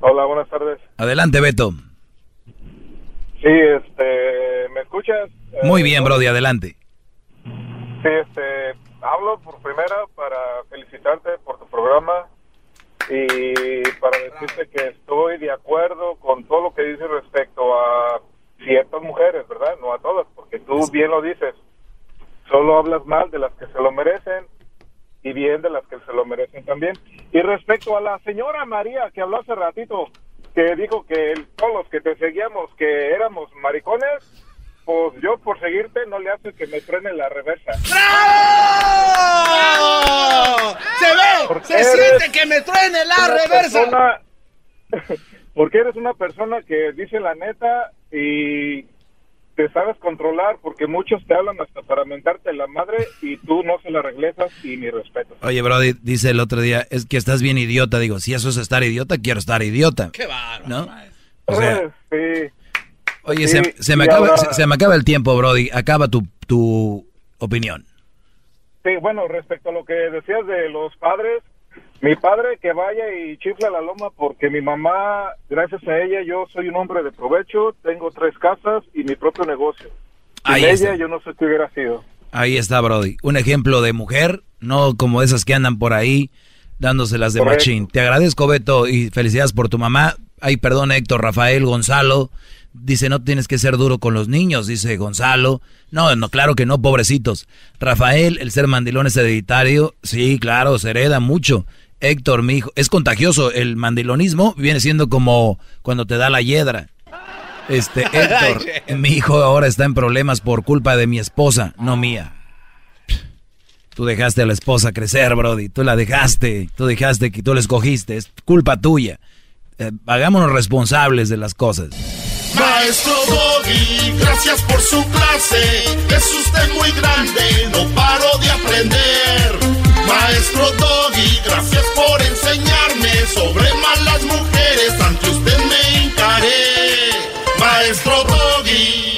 Hola, buenas tardes. Adelante, Beto. Sí, este, ¿me escuchas? Muy bien, Brody, adelante. Sí, este, hablo por primera para felicitarte por tu programa y para decirte que estoy de acuerdo con todo lo que dices respecto a ciertas mujeres, ¿verdad? No a todas, porque tú bien lo dices. Solo hablas mal de las que se lo merecen y bien de las que se lo merecen también. Y respecto a la señora María que habló hace ratito, que dijo que todos los que te seguíamos que éramos maricones, pues yo por seguirte no le haces que me frene la reversa. ¡Bravo! ¡Se ve! Porque ¡Se siente que me truene la una reversa! persona- [LAUGHS] porque eres una persona que dice la neta y te sabes controlar porque muchos te hablan hasta para mentarte la madre y tú no se la regresas y mi respeto. Oye, Brody, dice el otro día, es que estás bien idiota. Digo, si eso es estar idiota, quiero estar idiota. ¡Qué bárbaro! ¿No? O sea, sí. Oye, Sí, se, se me acaba, ahora- se, se me acaba el tiempo, Brody. Acaba tu, tu opinión. Sí, bueno, respecto a lo que decías de los padres, mi padre que vaya y chifla la loma porque mi mamá, gracias a ella, yo soy un hombre de provecho, tengo tres casas y mi propio negocio. Sin Ahí ella está. yo no sé qué hubiera sido. Ahí está, Brody. Un ejemplo de mujer, no como esas que andan por ahí dándoselas de Correcto. machín. Te agradezco, Beto, y felicidades por tu mamá. Ay, perdón, Héctor, Rafael, Gonzalo. Dice, no tienes que ser duro con los niños, dice Gonzalo. No, no, claro que no, pobrecitos. Rafael, el ser mandilón es hereditario. Sí, claro, se hereda mucho. Héctor, mi hijo, es contagioso. El mandilonismo viene siendo como cuando te da la hiedra. Este, [LAUGHS] Héctor, mi hijo ahora está en problemas por culpa de mi esposa, no mía. Tú dejaste a la esposa crecer, Brody. Tú la dejaste. Tú dejaste que tú la escogiste. Es culpa tuya. Eh, hagámonos responsables de las cosas. Maestro Doggy, gracias por su clase. Es usted muy grande, no paro de aprender. Maestro Doggy, gracias por enseñarme sobre malas mujeres. Ante usted me encaré. Maestro Doggy.